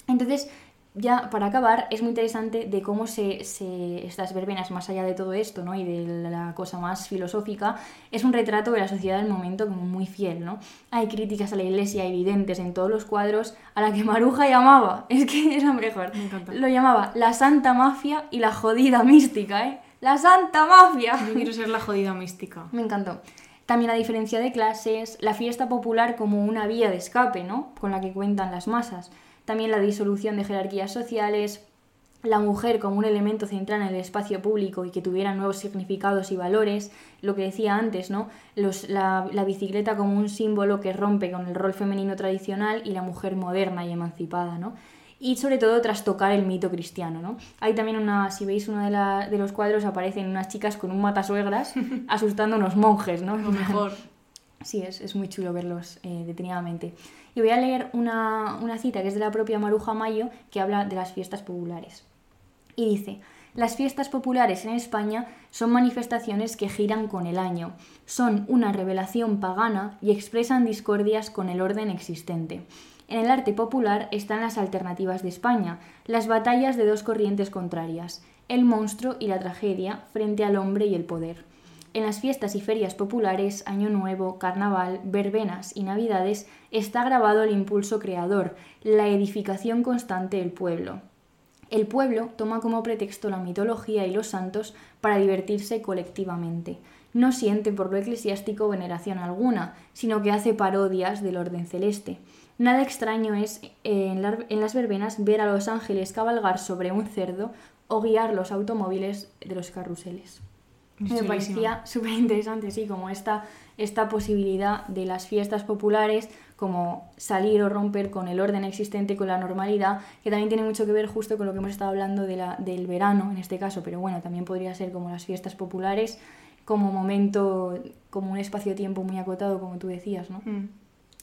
Entonces, ya para acabar, es muy interesante de cómo se, se- estas verbenas, más allá de todo esto, ¿no? Y de la cosa más filosófica, es un retrato de la sociedad del momento como muy fiel, ¿no? Hay críticas a la iglesia evidentes en todos los cuadros, a la que Maruja llamaba, es que es la mejor, Me lo llamaba la santa mafia y la jodida mística, ¿eh? La santa mafia. Yo quiero ser la jodida mística. Me encantó. También la diferencia de clases, la fiesta popular como una vía de escape, ¿no? Con la que cuentan las masas. También la disolución de jerarquías sociales, la mujer como un elemento central en el espacio público y que tuviera nuevos significados y valores, lo que decía antes, ¿no? Los- la, la bicicleta como un símbolo que rompe con el rol femenino tradicional y la mujer moderna y emancipada, ¿no? Y sobre todo trastocar el mito cristiano, ¿no? Hay también una, si veis uno de, la- de los cuadros, aparecen unas chicas con un matasuegras asustando a unos monjes, ¿no? Lo mejor. Sí, es, es muy chulo verlos eh, detenidamente. Y voy a leer una, una cita que es de la propia Maruja Mayo que habla de las fiestas populares. Y dice, las fiestas populares en España son manifestaciones que giran con el año, son una revelación pagana y expresan discordias con el orden existente. En el arte popular están las alternativas de España, las batallas de dos corrientes contrarias, el monstruo y la tragedia frente al hombre y el poder. En las fiestas y ferias populares, Año Nuevo, Carnaval, Verbenas y Navidades está grabado el impulso creador, la edificación constante del pueblo. El pueblo toma como pretexto la mitología y los santos para divertirse colectivamente. No siente por lo eclesiástico veneración alguna, sino que hace parodias del orden celeste. Nada extraño es eh, en, en las verbenas ver a los ángeles cabalgar sobre un cerdo o guiar los automóviles de los carruseles. Me parecía súper interesante, sí, como esta, esta posibilidad de las fiestas populares, como salir o romper con el orden existente, con la normalidad, que también tiene mucho que ver justo con lo que hemos estado hablando de la, del verano en este caso, pero bueno, también podría ser como las fiestas populares, como momento, como un espacio-tiempo muy acotado, como tú decías, ¿no? Mm.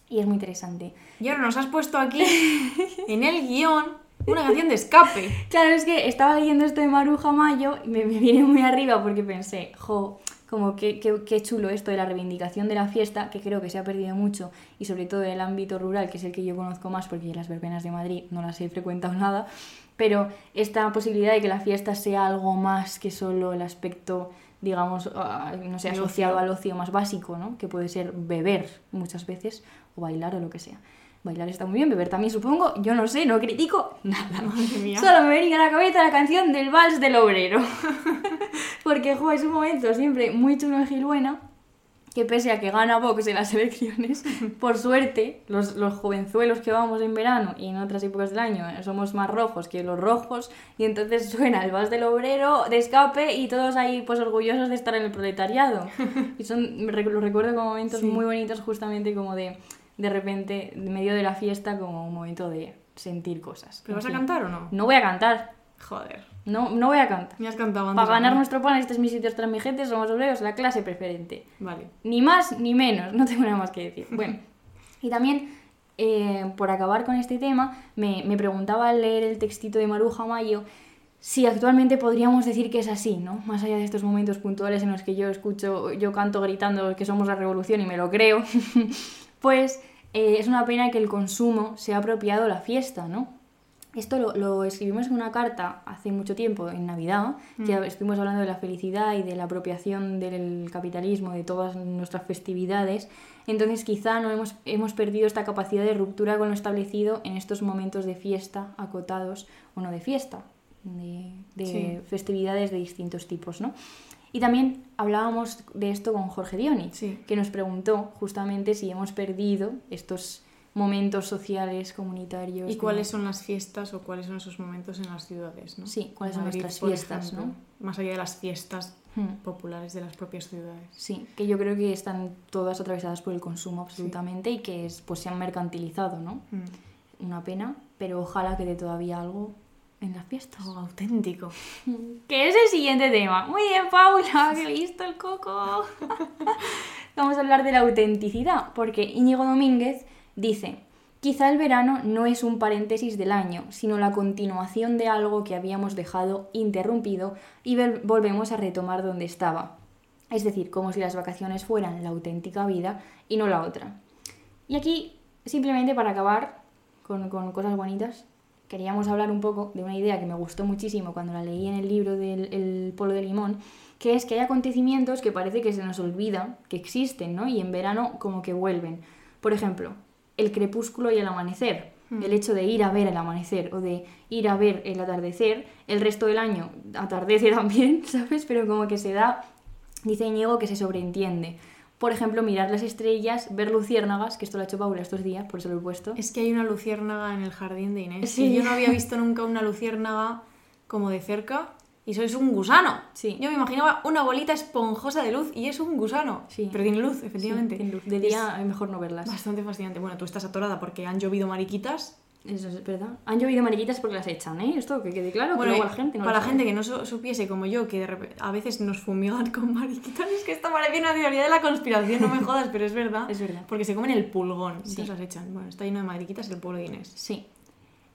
Y es muy interesante. Y ahora nos has puesto aquí, en el guion, una canción de escape. Claro, es que estaba leyendo esto de Maruja Mayo y me, me vine muy arriba porque pensé, jo, como que, que- qué chulo esto de la reivindicación de la fiesta, que creo que se ha perdido mucho, y sobre todo en el ámbito rural, que es el que yo conozco más, porque las verbenas de Madrid no las he frecuentado nada, pero esta posibilidad de que la fiesta sea algo más que solo el aspecto, digamos, ah, no sé, asociado ocio. al ocio más básico, ¿no? Que puede ser beber muchas veces, o bailar o lo que sea. Bailar está muy bien, beber también supongo, yo no sé, no critico nada. Madre mía. Solo me venía a la cabeza la canción del vals del obrero. Porque, jo, es un momento siempre muy chulo en Gilbuena, que pese a que gana Vox en las elecciones, por suerte, los, los jovenzuelos que vamos en verano y en otras épocas del año eh, somos más rojos que los rojos, y entonces suena el vals del obrero de escape y todos ahí pues orgullosos de estar en el proletariado. Y son, lo recuerdo como momentos Sí. muy bonitos justamente como de, de repente, en medio de la fiesta, como un momento de sentir cosas. ¿Pero vas a cantar o no? No voy a cantar. Joder. No, no voy a cantar. Me has cantado antes. Para ganar nuestro pan, este es mi sitio, este es mi gente, somos obreros, la clase preferente. Vale. Ni más ni menos, no tengo nada más que decir. Bueno, y también, eh, por acabar con este tema, me, me preguntaba al leer el textito de Maruja Mayo si actualmente podríamos decir que es así, ¿no? Más allá de estos momentos puntuales en los que yo escucho, yo canto gritando que somos la revolución y me lo creo, pues eh, es una pena que el consumo se ha apropiado la fiesta, ¿no? Esto lo, lo escribimos en una carta hace mucho tiempo, en Navidad, que estuvimos hablando de la felicidad y de la apropiación del capitalismo, de todas nuestras festividades. Entonces quizá no hemos, hemos perdido esta capacidad de ruptura con lo establecido en estos momentos de fiesta acotados, o no de fiesta, de, de Sí. festividades de distintos tipos, ¿no? Y también hablábamos de esto con Jorge Dioni, Sí. que nos preguntó justamente si hemos perdido estos momentos sociales, comunitarios. ¿Y de- cuáles son las fiestas o cuáles son esos momentos en las ciudades? ¿no? Sí, cuáles son Madrid, nuestras fiestas, ejemplo, Más allá de las fiestas Hmm. populares de las propias ciudades. Sí, que yo creo que están todas atravesadas por el consumo absolutamente y que es- pues se han mercantilizado, ¿no? Mm. Una pena, pero ojalá quede todavía algo en las fiestas. Algo auténtico. Que es el siguiente tema. Muy bien, Paula, que listo el coco. Vamos a hablar de la autenticidad, porque Íñigo Domínguez dice, quizá el verano no es un paréntesis del año, sino la continuación de algo que habíamos dejado interrumpido y vol- volvemos a retomar donde estaba. Es decir, como si las vacaciones fueran la auténtica vida y no la otra. Y aquí, simplemente para acabar con, con cosas bonitas, queríamos hablar un poco de una idea que me gustó muchísimo cuando la leí en el libro del El Polo de Limón, que es que hay acontecimientos que parece que se nos olvida que existen, ¿no? Y en verano como que vuelven. Por ejemplo, el crepúsculo y el amanecer. El hecho de ir a ver el amanecer o de ir a ver el atardecer, el resto del año atardece también, ¿sabes? Pero como que se da Dice Íñigo que se sobreentiende. Por ejemplo, mirar las estrellas, ver luciérnagas, que esto lo ha hecho Paula estos días, por eso lo he puesto. Es que hay una luciérnaga en el jardín de Inés. Sí. Y yo no había visto nunca una luciérnaga como de cerca. Y eso es un gusano. Sí. Yo me imaginaba una bolita esponjosa de luz y es un gusano. Sí. Pero tiene luz, efectivamente. Sí, tiene luz. De día es mejor no verlas. Bastante fascinante. Bueno, tú estás atorada porque han llovido mariquitas. Eso es verdad. Han llovido mariquitas porque las echan, ¿eh? Esto que quede claro, Bueno, que luego la gente no para la sabe. gente que no su- supiese como yo, que a veces nos fumigan con mariquitas, es que esto parece una teoría de la conspiración, no me jodas, pero es verdad. Es verdad. Porque se comen el pulgón, Sí. entonces las echan. Bueno, está lleno de mariquitas el pueblo de Inés. Sí.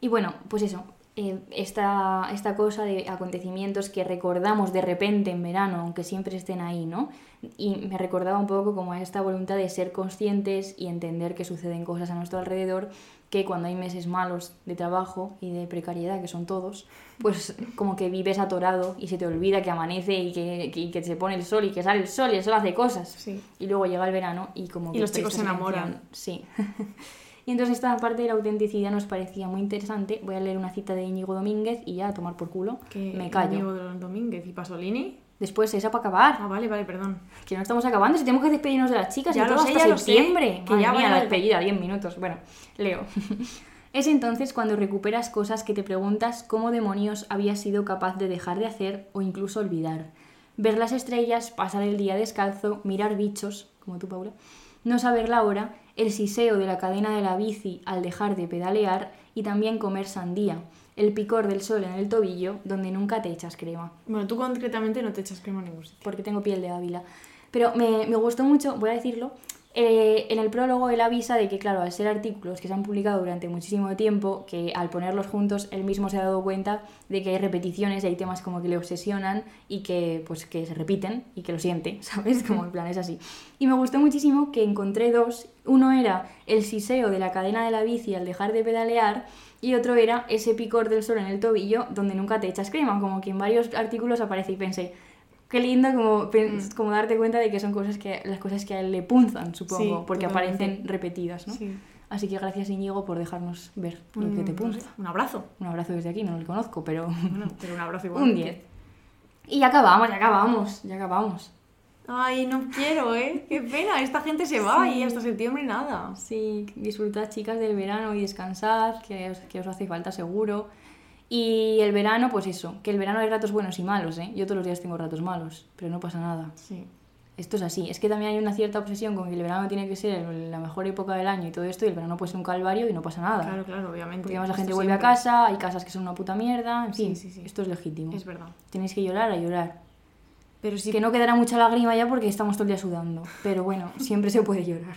Y bueno, pues eso. eh, esta, esta cosa de acontecimientos que recordamos de repente en verano, aunque siempre estén ahí, ¿no? Y me recordaba un poco como a esta voluntad de ser conscientes y entender que suceden cosas a nuestro alrededor, que cuando hay meses malos de trabajo y de precariedad, que son todos, pues como que vives atorado y se te olvida que amanece y que, que- y que se pone el sol y que sale el sol y el sol hace cosas. Sí. Y luego llega el verano y como Y que los chicos se enamoran. Sí. y entonces esta parte de la autenticidad nos parecía muy interesante. Voy a leer una cita de Íñigo Domínguez y ya a tomar por culo. Que me callo. Los Domínguez y Pasolini. Después esa para acabar. Ah, vale, vale, perdón. Que no estamos acabando, si tenemos que despedirnos de las chicas Ya y todo sé, hasta ya septiembre. que Madre ya mía, la despedida, 10 minutos. Bueno, leo. es entonces cuando recuperas cosas que te preguntas cómo demonios habías sido capaz de dejar de hacer o incluso olvidar. Ver las estrellas, pasar el día descalzo, mirar bichos, como tú, Paula, no saber la hora, el siseo de la cadena de la bici al dejar de pedalear y también comer sandía, el picor del sol en el tobillo donde nunca te echas crema Bueno, tú concretamente no te echas crema en ningún sitio. porque tengo piel de Ávila. Pero me, me gustó mucho, voy a decirlo, eh, en el prólogo él avisa de que, claro, al ser artículos que se han publicado durante muchísimo tiempo, que al ponerlos juntos él mismo se ha dado cuenta de que hay repeticiones y hay temas como que le obsesionan y que, pues, que se repiten y que lo siente, ¿sabes? Como en plan es así. Y me gustó muchísimo que encontré dos. Uno era el siseo de la cadena de la bici al dejar de pedalear y otro era ese picor del sol en el tobillo donde nunca te echas crema, como que en varios artículos aparece y pensé, qué lindo como, Mm. como darte cuenta de que son cosas que las cosas que a él le punzan, supongo, Sí, porque totalmente. aparecen repetidas, ¿no? Sí. Así que gracias Íñigo por dejarnos ver lo que te Mm, punza. no sé, Un abrazo. Un abrazo desde aquí, no lo conozco, pero Bueno, pero un abrazo igual. un 10. Y ya acabamos, ya acabamos, ya acabamos. Ay, no quiero, ¿eh? Qué pena, esta gente se va y hasta septiembre nada. Sí, disfrutad chicas del verano y descansad, que os, que os hace falta seguro. Y el verano, pues eso, que el verano hay ratos buenos y malos, ¿eh? Yo todos los días tengo ratos malos, pero no pasa nada. Sí. Esto es así. Es que también hay una cierta obsesión con que el verano tiene que ser la mejor época del año y todo esto, y el verano puede ser un calvario y no pasa nada. Claro, claro, obviamente. Porque además la gente vuelve siempre. a casa, hay casas que son una puta mierda, en Sí, fin, sí, sí. esto es legítimo. Es verdad. Tenéis que llorar a llorar. Pero sí, Que no quedará mucha lágrima ya porque estamos todo el día sudando. Pero bueno, siempre se puede llorar.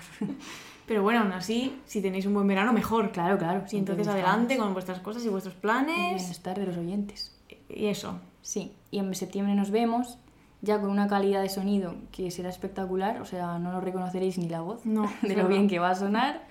pero bueno, aún así, si tenéis un buen verano, mejor. claro, claro. Siempre entonces adelante con vuestras cosas y vuestros el planes. bienestar de los oyentes. Y eso. Sí, y en septiembre nos vemos ya con una calidad de sonido que será espectacular, o sea, no lo reconoceréis ni la voz No, de lo bien que va a sonar.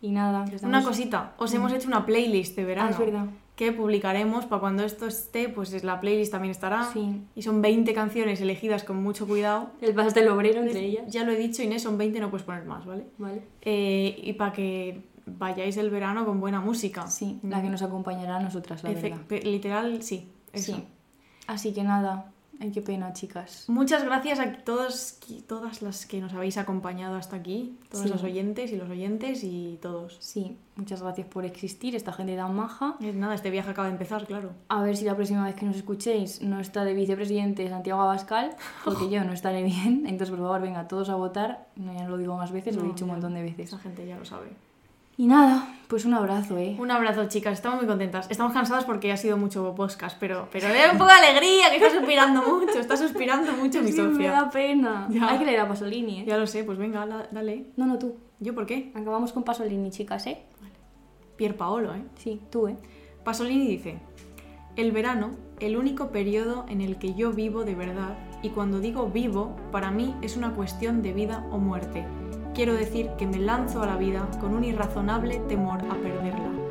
Y nada, Una cosita, os hemos hecho una playlist de verano. Ah, es verdad. Que publicaremos para cuando esto esté, pues es la playlist también estará. Sí. Y son 20 canciones elegidas con mucho cuidado. El pastel obrero entre ellas. Ya lo he dicho, Inés, son 20, no puedes poner más, ¿vale? Vale. Eh, y para que vayáis el verano con buena música. Sí, la que nos acompañará a nosotras, la Efe- verdad. Literal, sí. Eso. Sí. Así que nada, ay, qué pena, chicas. Muchas gracias a todos, todas las que nos habéis acompañado hasta aquí, todos Sí. los oyentes y los oyentes y todos. Sí, muchas gracias por existir, esta gente tan maja. Eh, Nada, este viaje acaba de empezar, claro. A ver si la próxima vez que nos escuchéis no está de vicepresidente Santiago Abascal, porque yo no estaré bien. Entonces, por favor, venga, todos a votar. No, ya no lo digo más veces, lo he No, dicho un ya, montón de veces. Esa gente ya lo sabe. Y nada, pues un abrazo, ¿eh? Un abrazo, chicas. Estamos muy contentas. Estamos cansadas porque ha sido mucho podcast, pero, pero de un poco de alegría, que está suspirando mucho. Está suspirando mucho mi Es que me Sofía. da pena. Ya. Hay que leer a Pasolini, ¿eh? Ya lo sé, pues venga, la- dale. No, no, tú. ¿Yo por qué? Acabamos con Pasolini, chicas, ¿eh? Pier Paolo, ¿eh? Sí, tú, ¿eh? Pasolini dice, el verano, el único periodo en el que yo vivo de verdad, y cuando digo vivo, para mí es una cuestión de vida o muerte. Quiero decir que me lanzo a la vida con un irrazonable temor a perderla.